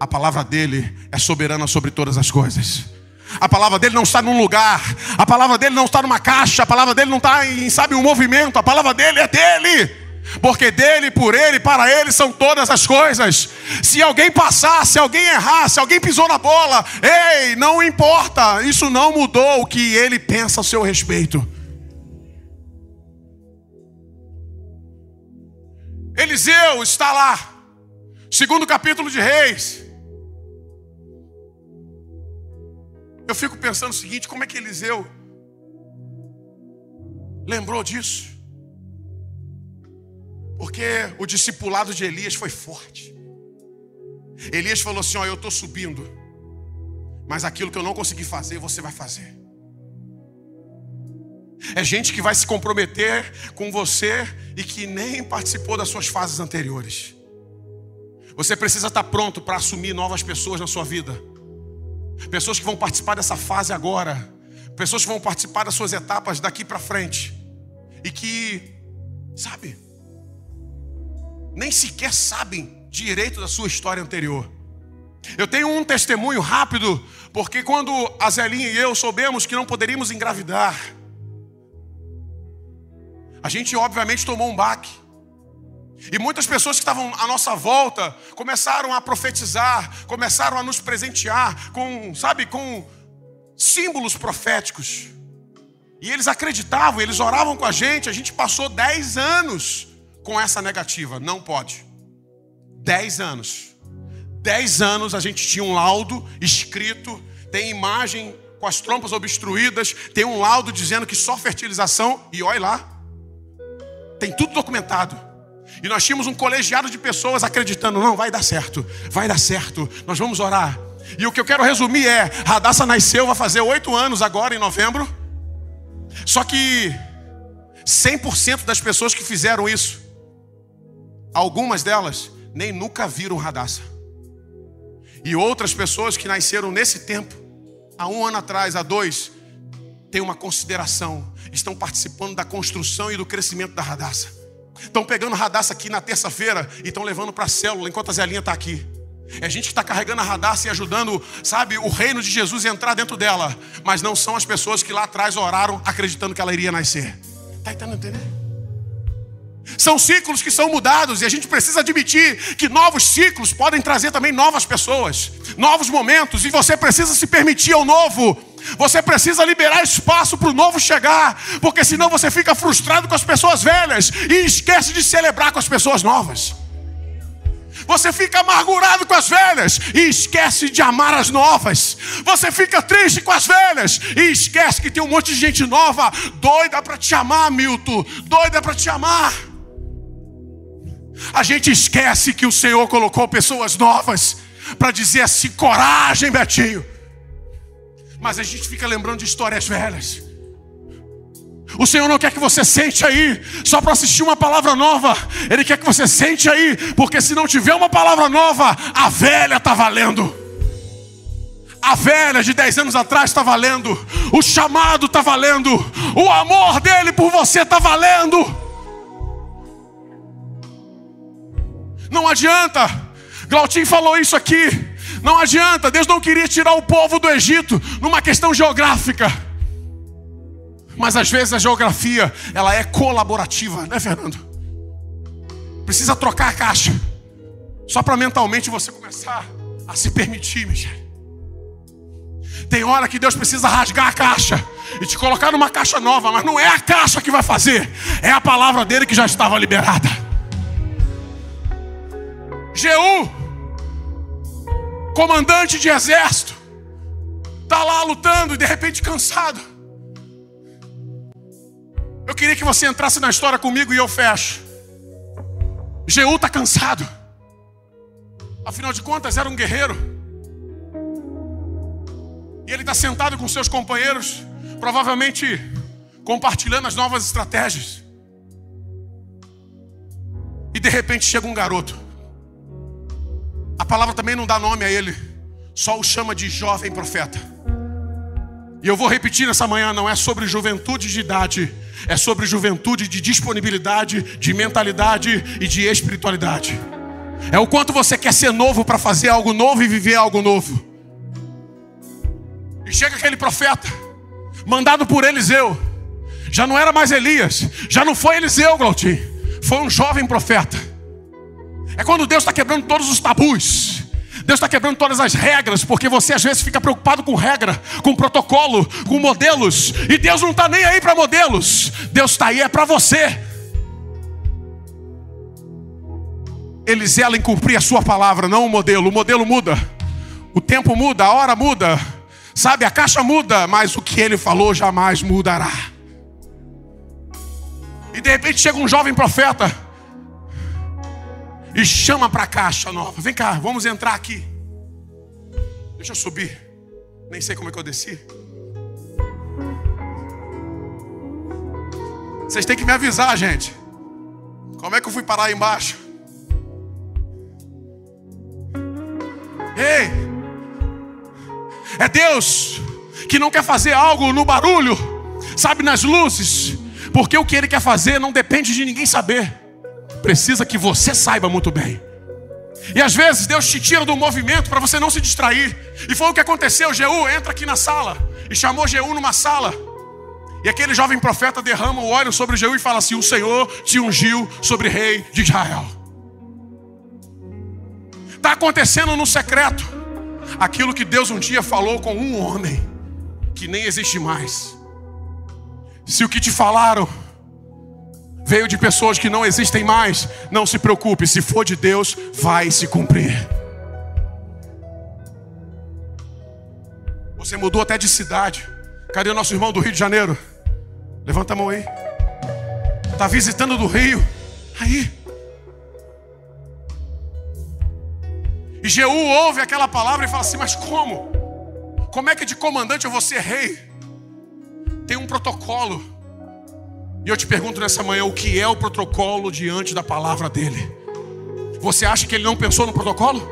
A palavra dele é soberana sobre todas as coisas. A palavra dele não está num lugar, a palavra dele não está numa caixa, a palavra dele não está em, sabe, um movimento, a palavra dele é dele. Porque dele, por ele, para ele são todas as coisas. Se alguém passar, se alguém errar, se alguém pisou na bola, ei, não importa, isso não mudou o que ele pensa a seu respeito. Eliseu está lá, segundo capítulo de Reis. Eu fico pensando o seguinte: como é que Eliseu lembrou disso? Porque o discipulado de Elias foi forte. Elias falou assim: Ó, eu estou subindo, mas aquilo que eu não consegui fazer, você vai fazer. É gente que vai se comprometer com você e que nem participou das suas fases anteriores. Você precisa estar pronto para assumir novas pessoas na sua vida. Pessoas que vão participar dessa fase agora. Pessoas que vão participar das suas etapas daqui para frente. E que, sabe, nem sequer sabem direito da sua história anterior. Eu tenho um testemunho rápido, porque quando a Zelinha e eu soubemos que não poderíamos engravidar, a gente obviamente tomou um baque. E muitas pessoas que estavam à nossa volta começaram a profetizar, começaram a nos presentear com, sabe, com símbolos proféticos. E eles acreditavam, eles oravam com a gente. A gente passou dez anos com essa negativa. Não pode. Dez anos. Dez anos a gente tinha um laudo escrito, tem imagem com as trompas obstruídas, tem um laudo dizendo que só fertilização, e olha lá, tem tudo documentado. E nós tínhamos um colegiado de pessoas acreditando: não, vai dar certo, vai dar certo, nós vamos orar. E o que eu quero resumir é: Radassa nasceu, vai fazer oito anos agora em novembro. Só que 100% das pessoas que fizeram isso, algumas delas nem nunca viram Radassa. E outras pessoas que nasceram nesse tempo, há um ano atrás, há dois, têm uma consideração, estão participando da construção e do crescimento da Radassa. Estão pegando radaça aqui na terça-feira e estão levando para a célula enquanto a Zelinha está aqui. É gente que está carregando a radaça e ajudando, sabe, o reino de Jesus entrar dentro dela. Mas não são as pessoas que lá atrás oraram acreditando que ela iria nascer. Está entendendo? São ciclos que são mudados e a gente precisa admitir que novos ciclos podem trazer também novas pessoas, novos momentos, e você precisa se permitir ao novo. Você precisa liberar espaço para o novo chegar, porque senão você fica frustrado com as pessoas velhas e esquece de celebrar com as pessoas novas. Você fica amargurado com as velhas e esquece de amar as novas. Você fica triste com as velhas e esquece que tem um monte de gente nova doida para te amar, Milton, doida para te amar. A gente esquece que o Senhor colocou pessoas novas para dizer assim: coragem, Betinho. Mas a gente fica lembrando de histórias velhas. O Senhor não quer que você sente aí só para assistir uma palavra nova. Ele quer que você sente aí, porque se não tiver uma palavra nova, a velha está valendo. A velha de 10 anos atrás está valendo. O chamado está valendo. O amor dele por você está valendo. Não adianta. Glautinho falou isso aqui. Não adianta, Deus não queria tirar o povo do Egito numa questão geográfica. Mas às vezes a geografia, ela é colaborativa, né, Fernando? Precisa trocar a caixa. Só para mentalmente você começar a se permitir, Michel. Tem hora que Deus precisa rasgar a caixa e te colocar numa caixa nova, mas não é a caixa que vai fazer, é a palavra dele que já estava liberada. Jeú comandante de exército, está lá lutando e de repente cansado. Eu queria que você entrasse na história comigo e eu fecho. Jeú está cansado. Afinal de contas, era um guerreiro. E ele está sentado com seus companheiros, provavelmente compartilhando as novas estratégias. E de repente chega um garoto. A palavra também não dá nome a ele, só o chama de jovem profeta. E eu vou repetir nessa manhã: não é sobre juventude de idade, é sobre juventude de disponibilidade, de mentalidade e de espiritualidade. É o quanto você quer ser novo para fazer algo novo e viver algo novo. E chega aquele profeta, mandado por Eliseu. Já não era mais Elias, já não foi Eliseu, Glautim. Foi um jovem profeta. É quando Deus está quebrando todos os tabus. Deus está quebrando todas as regras, porque você às vezes fica preocupado com regra, com protocolo, com modelos, e Deus não está nem aí para modelos, Deus está aí é para você. Ele zela cumprir a sua palavra, não o modelo. O modelo muda, o tempo muda, a hora muda, sabe, a caixa muda, mas o que ele falou jamais mudará. E de repente chega um jovem profeta e chama para a caixa nova. Vem cá, vamos entrar aqui. Deixa eu subir. Nem sei como é que eu desci. Vocês têm que me avisar, gente. Como é que eu fui parar aí embaixo? Ei! É Deus que não quer fazer algo no barulho, sabe, nas luzes, porque o que Ele quer fazer não depende de ninguém saber precisa que você saiba muito bem. E às vezes Deus te tira do movimento para você não se distrair. E foi o que aconteceu. Jeú entra aqui na sala e chamou Jeú numa sala. E aquele jovem profeta derrama o óleo sobre Jeú e fala assim: O Senhor te ungiu sobre rei de Israel. Está acontecendo no secreto aquilo que Deus um dia falou com um homem que nem existe mais. Se o que te falaram veio de pessoas que não existem mais, não se preocupe, se for de Deus, vai se cumprir. Você mudou até de cidade. Cadê o nosso irmão do Rio de Janeiro? Levanta a mão aí. Está visitando do Rio. Aí. E Jeú ouve aquela palavra e fala assim: Mas como? Como é que de comandante eu vou ser rei? Tem um protocolo. E eu te pergunto nessa manhã: o que é o protocolo diante da palavra dele? Você acha que ele não pensou no protocolo?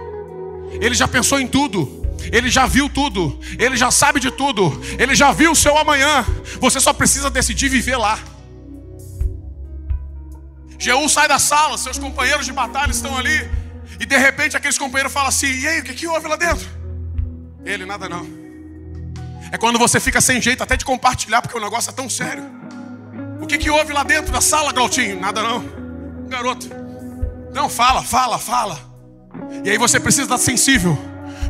Ele já pensou em tudo. Ele já viu tudo, ele já sabe de tudo, ele já viu o seu amanhã. Você só precisa decidir viver lá. Jeú sai da sala, seus companheiros de batalha estão ali, e de repente aqueles companheiros falam assim: E aí, o que, que houve lá dentro? Ele, nada não. É quando você fica sem jeito até de compartilhar, porque o negócio é tão sério. O que, que houve lá dentro da sala, Glautinho? Nada não. Garoto. Não, fala, fala, fala. E aí você precisa estar sensível.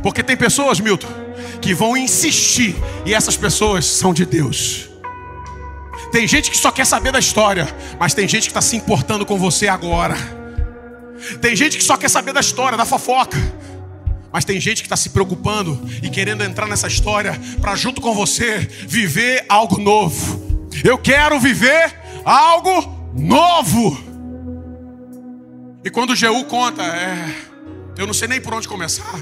Porque tem pessoas, Milton, que vão insistir. E essas pessoas são de Deus. Tem gente que só quer saber da história. Mas tem gente que está se importando com você agora. Tem gente que só quer saber da história, da fofoca. Mas tem gente que está se preocupando e querendo entrar nessa história para junto com você viver algo novo. Eu quero viver algo novo. E quando Jeú conta, é, eu não sei nem por onde começar,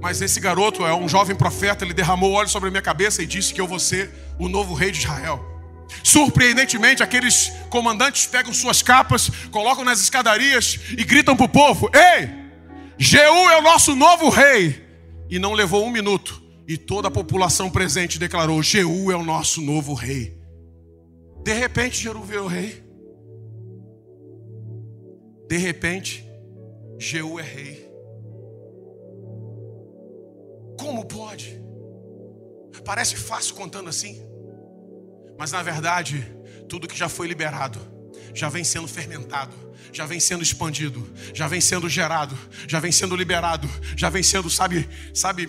mas esse garoto é um jovem profeta, ele derramou óleo sobre a minha cabeça e disse que eu vou ser o novo rei de Israel. Surpreendentemente, aqueles comandantes pegam suas capas, colocam nas escadarias e gritam para o povo: Ei, Jeú é o nosso novo rei. E não levou um minuto, e toda a população presente declarou: Jeú é o nosso novo rei. De repente, Jeru virou rei. De repente, Jeú é rei. Como pode? Parece fácil contando assim, mas na verdade, tudo que já foi liberado, já vem sendo fermentado, já vem sendo expandido, já vem sendo gerado, já vem sendo liberado, já vem sendo, sabe, sabe,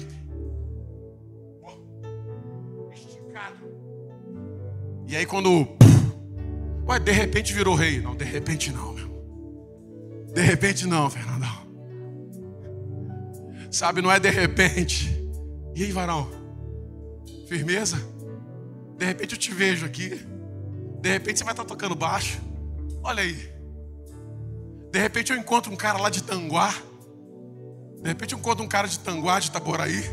E aí quando Ué, de repente virou rei. Não, de repente não, meu. De repente não, Fernandão. Sabe, não é de repente. E aí, varão? Firmeza? De repente eu te vejo aqui. De repente você vai estar tocando baixo. Olha aí. De repente eu encontro um cara lá de Tanguá. De repente eu encontro um cara de Tanguá, de Itaboraí.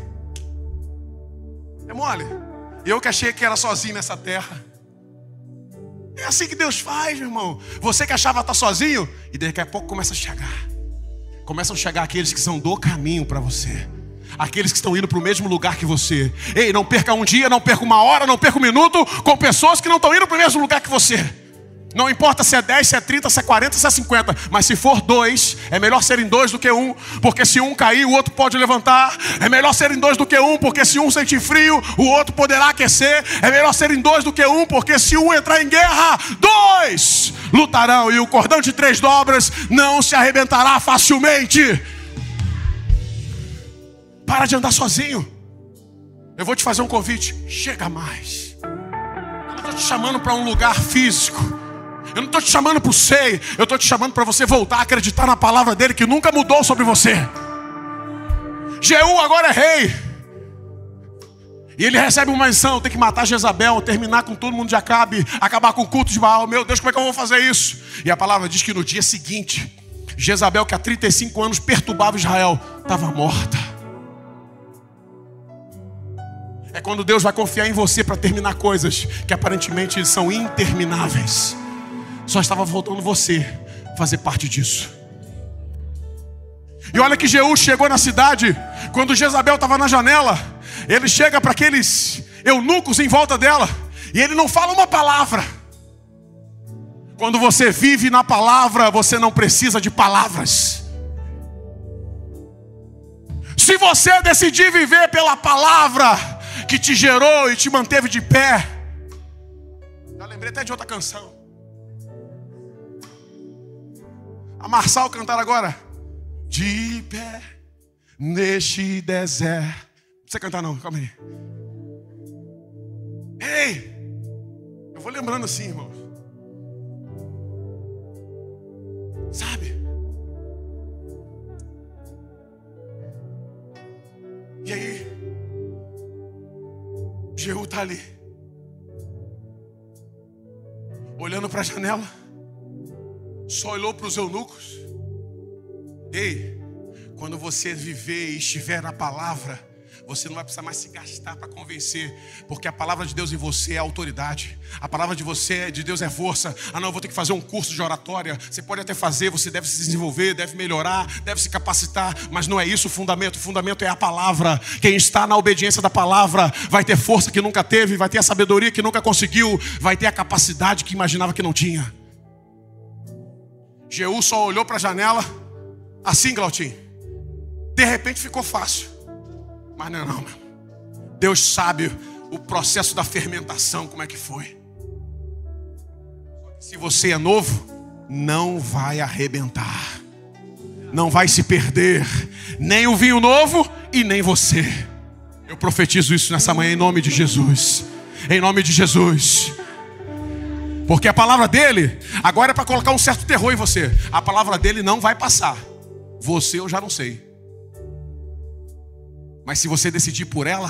É mole. Eu que achei que era sozinho nessa terra. É assim que Deus faz, meu irmão. Você que achava estar sozinho, e daqui a pouco começa a chegar. Começam a chegar aqueles que são do caminho para você. Aqueles que estão indo para o mesmo lugar que você. Ei, não perca um dia, não perca uma hora, não perca um minuto com pessoas que não estão indo para o mesmo lugar que você. Não importa se é 10, se é 30, se é 40, se é 50. Mas se for dois, é melhor serem dois do que um. Porque se um cair, o outro pode levantar. É melhor serem dois do que um. Porque se um sentir frio, o outro poderá aquecer. É melhor serem dois do que um. Porque se um entrar em guerra, dois lutarão. E o cordão de três dobras não se arrebentará facilmente. Para de andar sozinho. Eu vou te fazer um convite. Chega mais. Eu estou te chamando para um lugar físico. Eu não estou te chamando para o sei, eu estou te chamando para você voltar a acreditar na palavra dele que nunca mudou sobre você. Jeú agora é rei. E ele recebe uma missão, tem que matar Jezabel, terminar com todo mundo de Acabe, acabar com o culto de Baal. Meu Deus, como é que eu vou fazer isso? E a palavra diz que no dia seguinte, Jezabel, que há 35 anos perturbava Israel, estava morta. É quando Deus vai confiar em você para terminar coisas que aparentemente são intermináveis. Só estava faltando você fazer parte disso. E olha que Jeú chegou na cidade, quando Jezabel estava na janela, ele chega para aqueles eunucos em volta dela, e ele não fala uma palavra. Quando você vive na palavra, você não precisa de palavras. Se você decidir viver pela palavra que te gerou e te manteve de pé, já lembrei até de outra canção. A Marçal cantar agora. De pé neste deserto. Não precisa cantar não, calma aí. Ei! Eu vou lembrando assim, irmãos. Sabe? E aí? Jeú está ali. Olhando para a janela só olhou para os eunucos. Ei, quando você viver e estiver na palavra, você não vai precisar mais se gastar para convencer, porque a palavra de Deus em você é autoridade. A palavra de você, de Deus é força. Ah, não, eu vou ter que fazer um curso de oratória. Você pode até fazer, você deve se desenvolver, deve melhorar, deve se capacitar, mas não é isso o fundamento. O fundamento é a palavra. Quem está na obediência da palavra vai ter força que nunca teve, vai ter a sabedoria que nunca conseguiu, vai ter a capacidade que imaginava que não tinha. Jeú só olhou para a janela, assim, Glautinho. De repente ficou fácil. Mas não, é não, meu. Deus sabe o processo da fermentação, como é que foi. Se você é novo, não vai arrebentar, não vai se perder, nem o vinho novo e nem você. Eu profetizo isso nessa manhã em nome de Jesus. Em nome de Jesus. Porque a palavra dele agora é para colocar um certo terror em você. A palavra dele não vai passar. Você eu já não sei. Mas se você decidir por ela,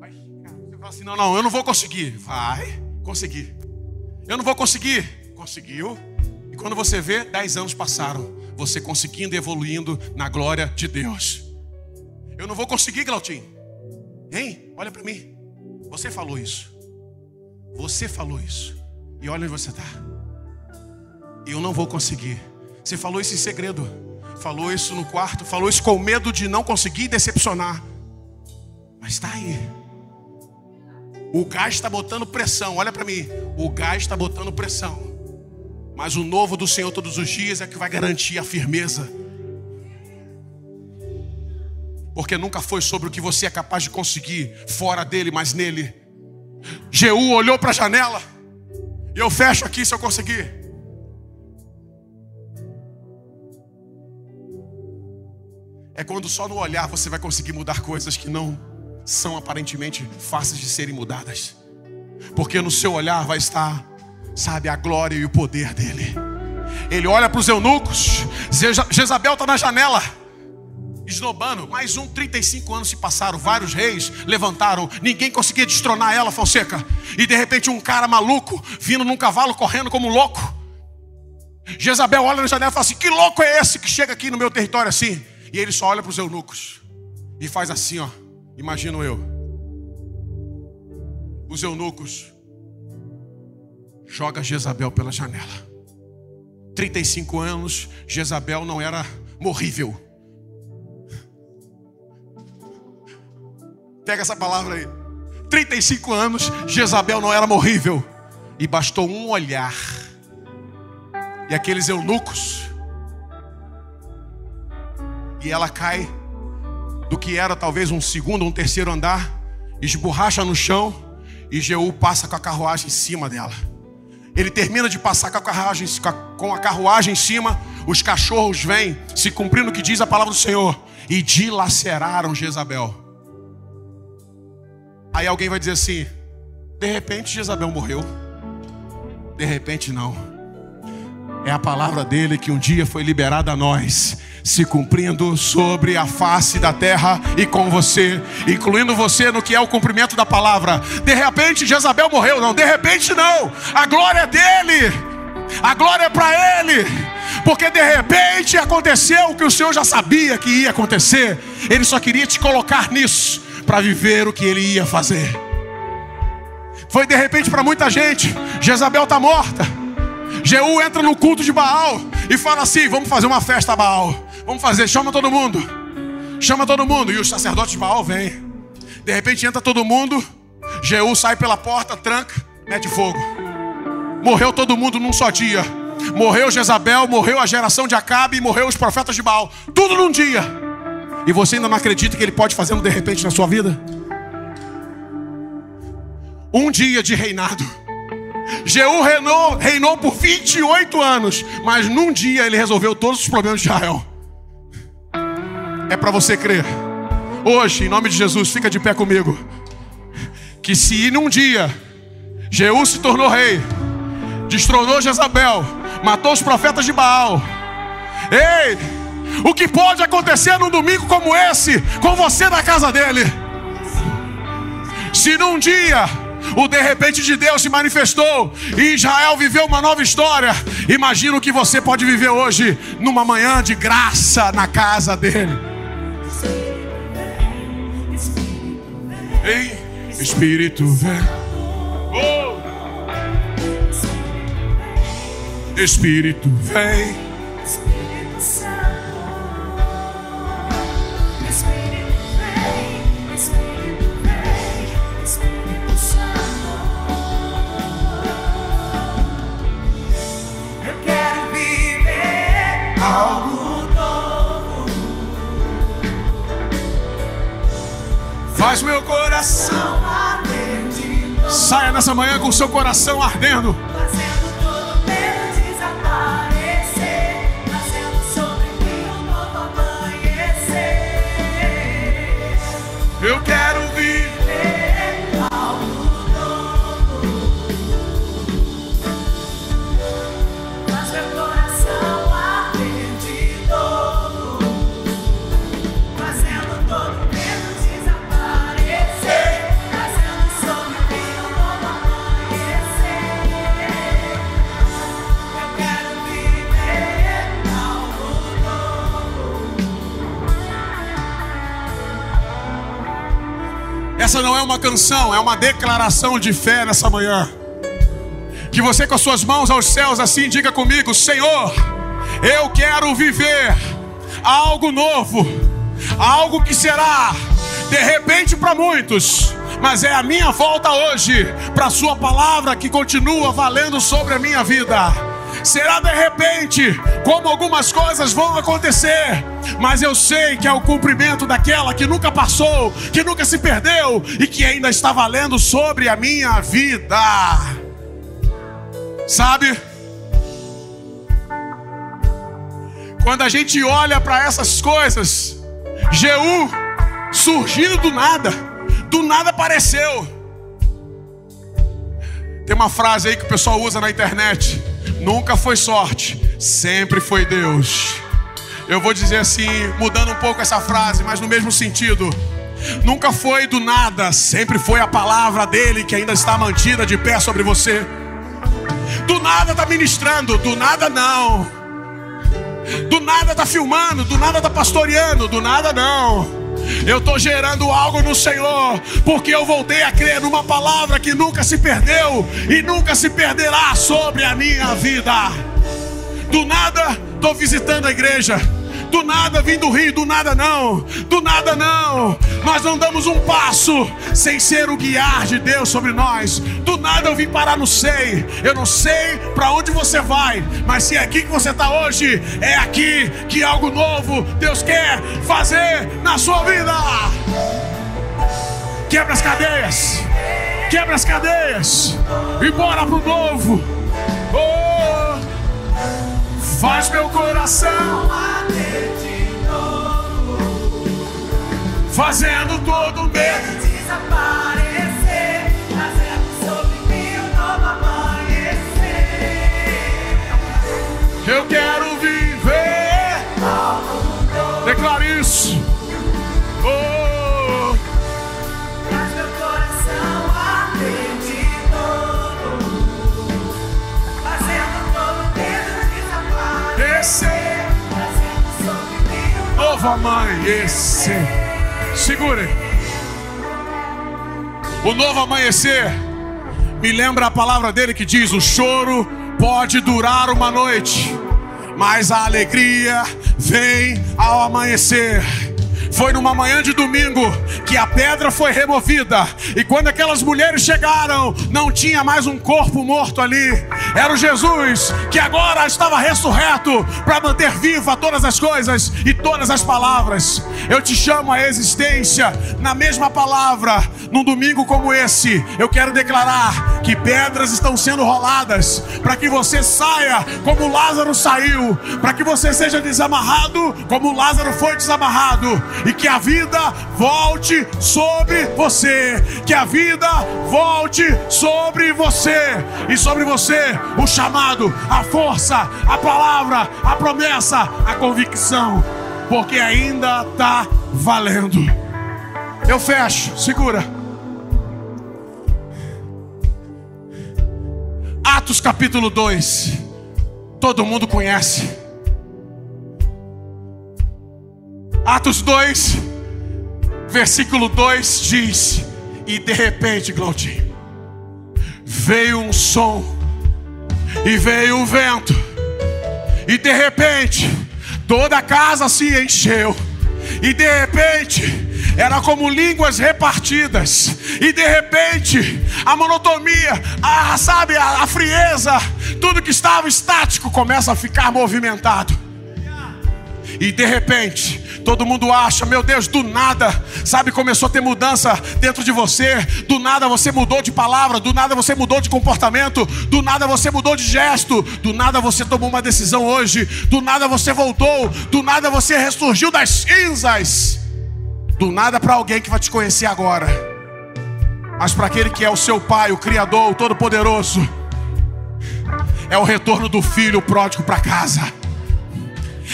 você fala assim: não, não, eu não vou conseguir. Vai conseguir. Eu não vou conseguir. Conseguiu. E quando você vê, dez anos passaram. Você conseguindo, evoluindo na glória de Deus. Eu não vou conseguir, Glautinho. Hein? Olha para mim. Você falou isso. Você falou isso. E olha onde você está. Eu não vou conseguir. Você falou isso em segredo. Falou isso no quarto. Falou isso com medo de não conseguir decepcionar. Mas está aí. O gás está botando pressão. Olha para mim. O gás está botando pressão. Mas o novo do Senhor todos os dias é que vai garantir a firmeza. Porque nunca foi sobre o que você é capaz de conseguir fora dele, mas nele. Jeú olhou para a janela. E eu fecho aqui se eu conseguir. É quando só no olhar você vai conseguir mudar coisas que não são aparentemente fáceis de serem mudadas. Porque no seu olhar vai estar, sabe, a glória e o poder dele. Ele olha para os eunucos. Jezabel está na janela esnobando. Mais um, 35 anos se passaram, vários reis levantaram, ninguém conseguia destronar ela, Fonseca. E de repente um cara maluco, vindo num cavalo, correndo como louco. Jezabel olha na janela e fala assim: Que louco é esse que chega aqui no meu território assim? E ele só olha para os eunucos e faz assim, ó. Imagino eu. Os eunucos joga Jezabel pela janela. 35 anos, Jezabel não era morrível. Pega essa palavra aí. 35 anos, Jezabel não era morrível. E bastou um olhar. E aqueles eunucos. E ela cai do que era talvez um segundo, um terceiro andar, esborracha no chão e Jeú passa com a carruagem em cima dela. Ele termina de passar com a carruagem, com a carruagem em cima, os cachorros vêm, se cumprindo o que diz a palavra do Senhor, e dilaceraram Jezabel. Aí alguém vai dizer assim: de repente Jezabel morreu. De repente não. É a palavra dele que um dia foi liberada a nós, se cumprindo sobre a face da terra e com você, incluindo você no que é o cumprimento da palavra. De repente Jezabel morreu, não, de repente não. A glória é dele. A glória é para ele. Porque de repente aconteceu o que o Senhor já sabia que ia acontecer. Ele só queria te colocar nisso para viver o que ele ia fazer. Foi de repente para muita gente. Jezabel está morta. Jeú entra no culto de Baal e fala assim: Vamos fazer uma festa a Baal. Vamos fazer, chama todo mundo. Chama todo mundo. E os sacerdotes de Baal vêm. De repente entra todo mundo. Jeú sai pela porta, tranca, mete fogo. Morreu todo mundo num só dia. Morreu Jezabel, morreu a geração de Acabe, morreu os profetas de Baal. Tudo num dia. E você ainda não acredita que ele pode fazer de repente na sua vida? Um dia de reinado. Jeú reinou, reinou por 28 anos, mas num dia ele resolveu todos os problemas de Israel. É para você crer. Hoje, em nome de Jesus, fica de pé comigo. Que se num dia Jeú se tornou rei, destronou Jezabel, matou os profetas de Baal. Ei, o que pode acontecer num domingo como esse, com você na casa dele? Se num dia o de repente de Deus se manifestou e Israel viveu uma nova história, imagina o que você pode viver hoje, numa manhã de graça na casa dele. Ei, Espírito vem. Espírito vem. Faz meu coração ardendo. Saia nessa manhã com seu coração ardendo. Fazendo todo medo desaparecer. Fazendo sobre mim um novo amanhecer. Eu quero Essa não é uma canção, é uma declaração de fé nessa manhã. Que você com as suas mãos aos céus assim diga comigo: Senhor, eu quero viver algo novo, algo que será de repente para muitos, mas é a minha volta hoje para a Sua palavra que continua valendo sobre a minha vida. Será de repente, como algumas coisas vão acontecer, mas eu sei que é o cumprimento daquela que nunca passou, que nunca se perdeu e que ainda está valendo sobre a minha vida. Sabe? Quando a gente olha para essas coisas, Jeú surgindo do nada, do nada apareceu. Tem uma frase aí que o pessoal usa na internet: nunca foi sorte, sempre foi Deus. Eu vou dizer assim, mudando um pouco essa frase, mas no mesmo sentido. Nunca foi do nada, sempre foi a palavra dele que ainda está mantida de pé sobre você. Do nada está ministrando, do nada não. Do nada está filmando, do nada está pastoreando, do nada não. Eu estou gerando algo no Senhor, porque eu voltei a crer numa palavra que nunca se perdeu e nunca se perderá sobre a minha vida. Do nada, estou visitando a igreja. Do nada vim do rio, do nada não. Do nada não. Nós não damos um passo sem ser o guiar de Deus sobre nós. Do nada eu vim parar no sei. Eu não sei para onde você vai, mas se é aqui que você está hoje, é aqui que algo novo Deus quer fazer na sua vida. Quebra as cadeias. Quebra as cadeias. E bora pro novo. Oh, faz meu coração fazendo todo medo desaparecer, trazendo sobre mim um novo amanhecer. Eu quero viver. Declare isso. Oh, descer. Novo amanhecer. Segure. O novo amanhecer me lembra a palavra dele que diz: o choro pode durar uma noite, mas a alegria vem ao amanhecer. Foi numa manhã de domingo que a pedra foi removida. E quando aquelas mulheres chegaram, não tinha mais um corpo morto ali. Era o Jesus que agora estava ressurreto para manter viva todas as coisas e todas as palavras. Eu te chamo à existência na mesma palavra. Num domingo como esse, eu quero declarar que pedras estão sendo roladas para que você saia como Lázaro saiu, para que você seja desamarrado como Lázaro foi desamarrado e que a vida volte sobre você, que a vida volte sobre você e sobre você o chamado, a força, a palavra, a promessa, a convicção, porque ainda está valendo. Eu fecho, segura. Atos capítulo 2. Todo mundo conhece. Atos 2, versículo 2 diz: E de repente, Claudinho, veio um som, e veio o vento, e de repente, toda a casa se encheu, e de repente, era como línguas repartidas, e de repente, a monotonia, a, sabe, a, a frieza, tudo que estava estático começa a ficar movimentado. E de repente, todo mundo acha, meu Deus, do nada, sabe, começou a ter mudança dentro de você. Do nada você mudou de palavra, do nada você mudou de comportamento, do nada você mudou de gesto, do nada você tomou uma decisão hoje, do nada você voltou, do nada você ressurgiu das cinzas. Do nada para alguém que vai te conhecer agora, mas para aquele que é o seu Pai, o Criador, o Todo-Poderoso, é o retorno do filho pródigo para casa.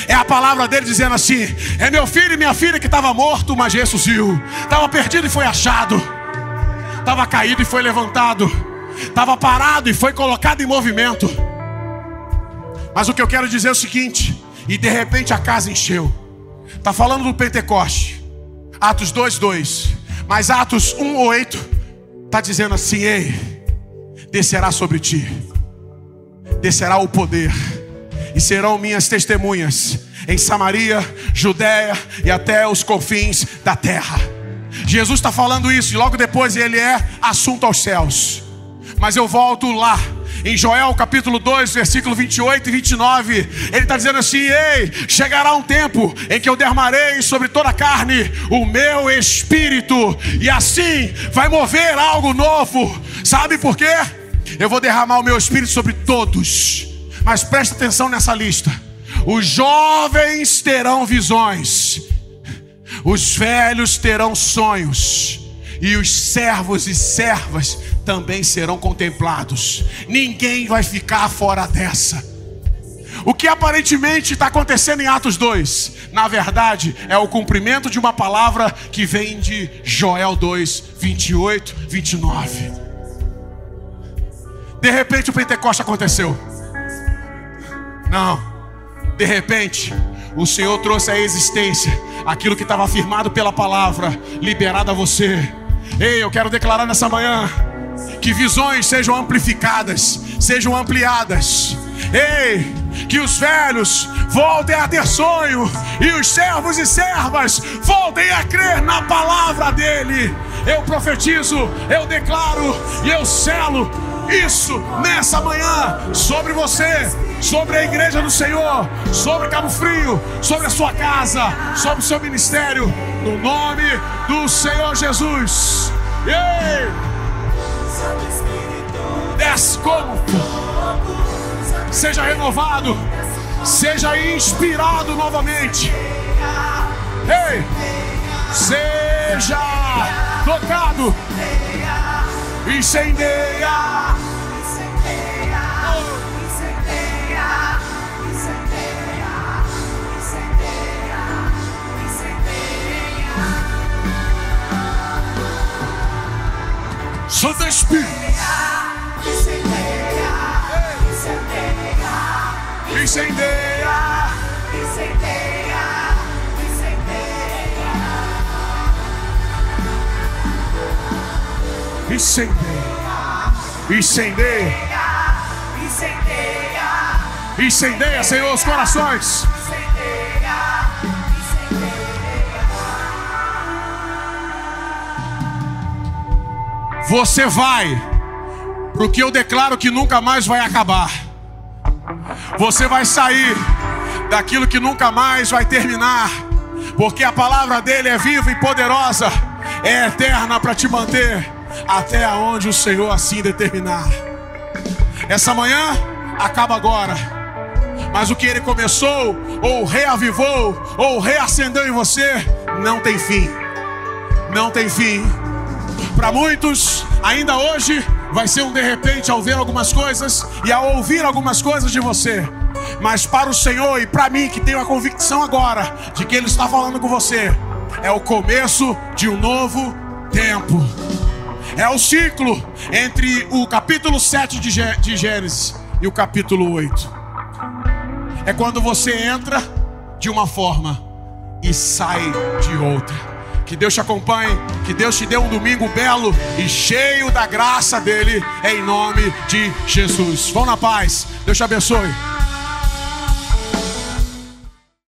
É a palavra dele dizendo assim: É meu filho e minha filha que estava morto, mas ressuscitou. Estava perdido e foi achado. Estava caído e foi levantado. Estava parado e foi colocado em movimento. Mas o que eu quero dizer é o seguinte: e de repente a casa encheu. Está falando do Pentecoste. Atos 2, 2. Mas Atos 1, 8 está dizendo assim: Ei, descerá sobre ti, descerá o poder e serão minhas testemunhas em Samaria, Judéia e até os confins da terra. Jesus está falando isso e logo depois ele é assunto aos céus. Mas eu volto lá. Em Joel capítulo 2, versículo 28 e 29, ele está dizendo assim: Ei, chegará um tempo em que eu derramarei sobre toda a carne o meu espírito, e assim vai mover algo novo. Sabe por quê? Eu vou derramar o meu espírito sobre todos. Mas presta atenção nessa lista: os jovens terão visões, os velhos terão sonhos, e os servos e servas também serão contemplados. Ninguém vai ficar fora dessa. O que aparentemente está acontecendo em Atos 2, na verdade, é o cumprimento de uma palavra que vem de Joel 2, 28, 29. De repente o Pentecoste aconteceu. Não. De repente, o Senhor trouxe à existência aquilo que estava afirmado pela palavra, liberado a você. Ei, eu quero declarar nessa manhã que visões sejam amplificadas, sejam ampliadas. Ei, que os velhos voltem a ter sonho e os servos e servas voltem a crer na palavra dele. Eu profetizo, eu declaro e eu selo isso nessa manhã sobre você, sobre a igreja do Senhor, sobre Cabo Frio, sobre a sua casa, sobre o seu ministério, no nome do Senhor Jesus. Ei! Desce seja renovado, seja inspirado novamente. Ei! Seja tocado, incendeia. Santo Espírito, incendeia. Incendeia. Incendeia. Incendeia, Senhor, os corações. Você vai, porque eu declaro que nunca mais vai acabar. Você vai sair daquilo que nunca mais vai terminar, porque a palavra dele é viva e poderosa, é eterna para te manter até aonde o Senhor assim determinar. Essa manhã acaba agora. Mas o que ele começou, ou reavivou, ou reacendeu em você, não tem fim. Não tem fim. Para muitos, ainda hoje, vai ser um de repente ao ver algumas coisas e ao ouvir algumas coisas de você. Mas para o Senhor e para mim, que tenho a convicção agora de que Ele está falando com você, é o começo de um novo tempo. É o ciclo entre o capítulo 7 de, de Gênesis e o capítulo 8. É quando você entra de uma forma e sai de outra. Que Deus te acompanhe, que Deus te dê um domingo belo e cheio da graça dele, em nome de Jesus. Vão na paz, Deus te abençoe.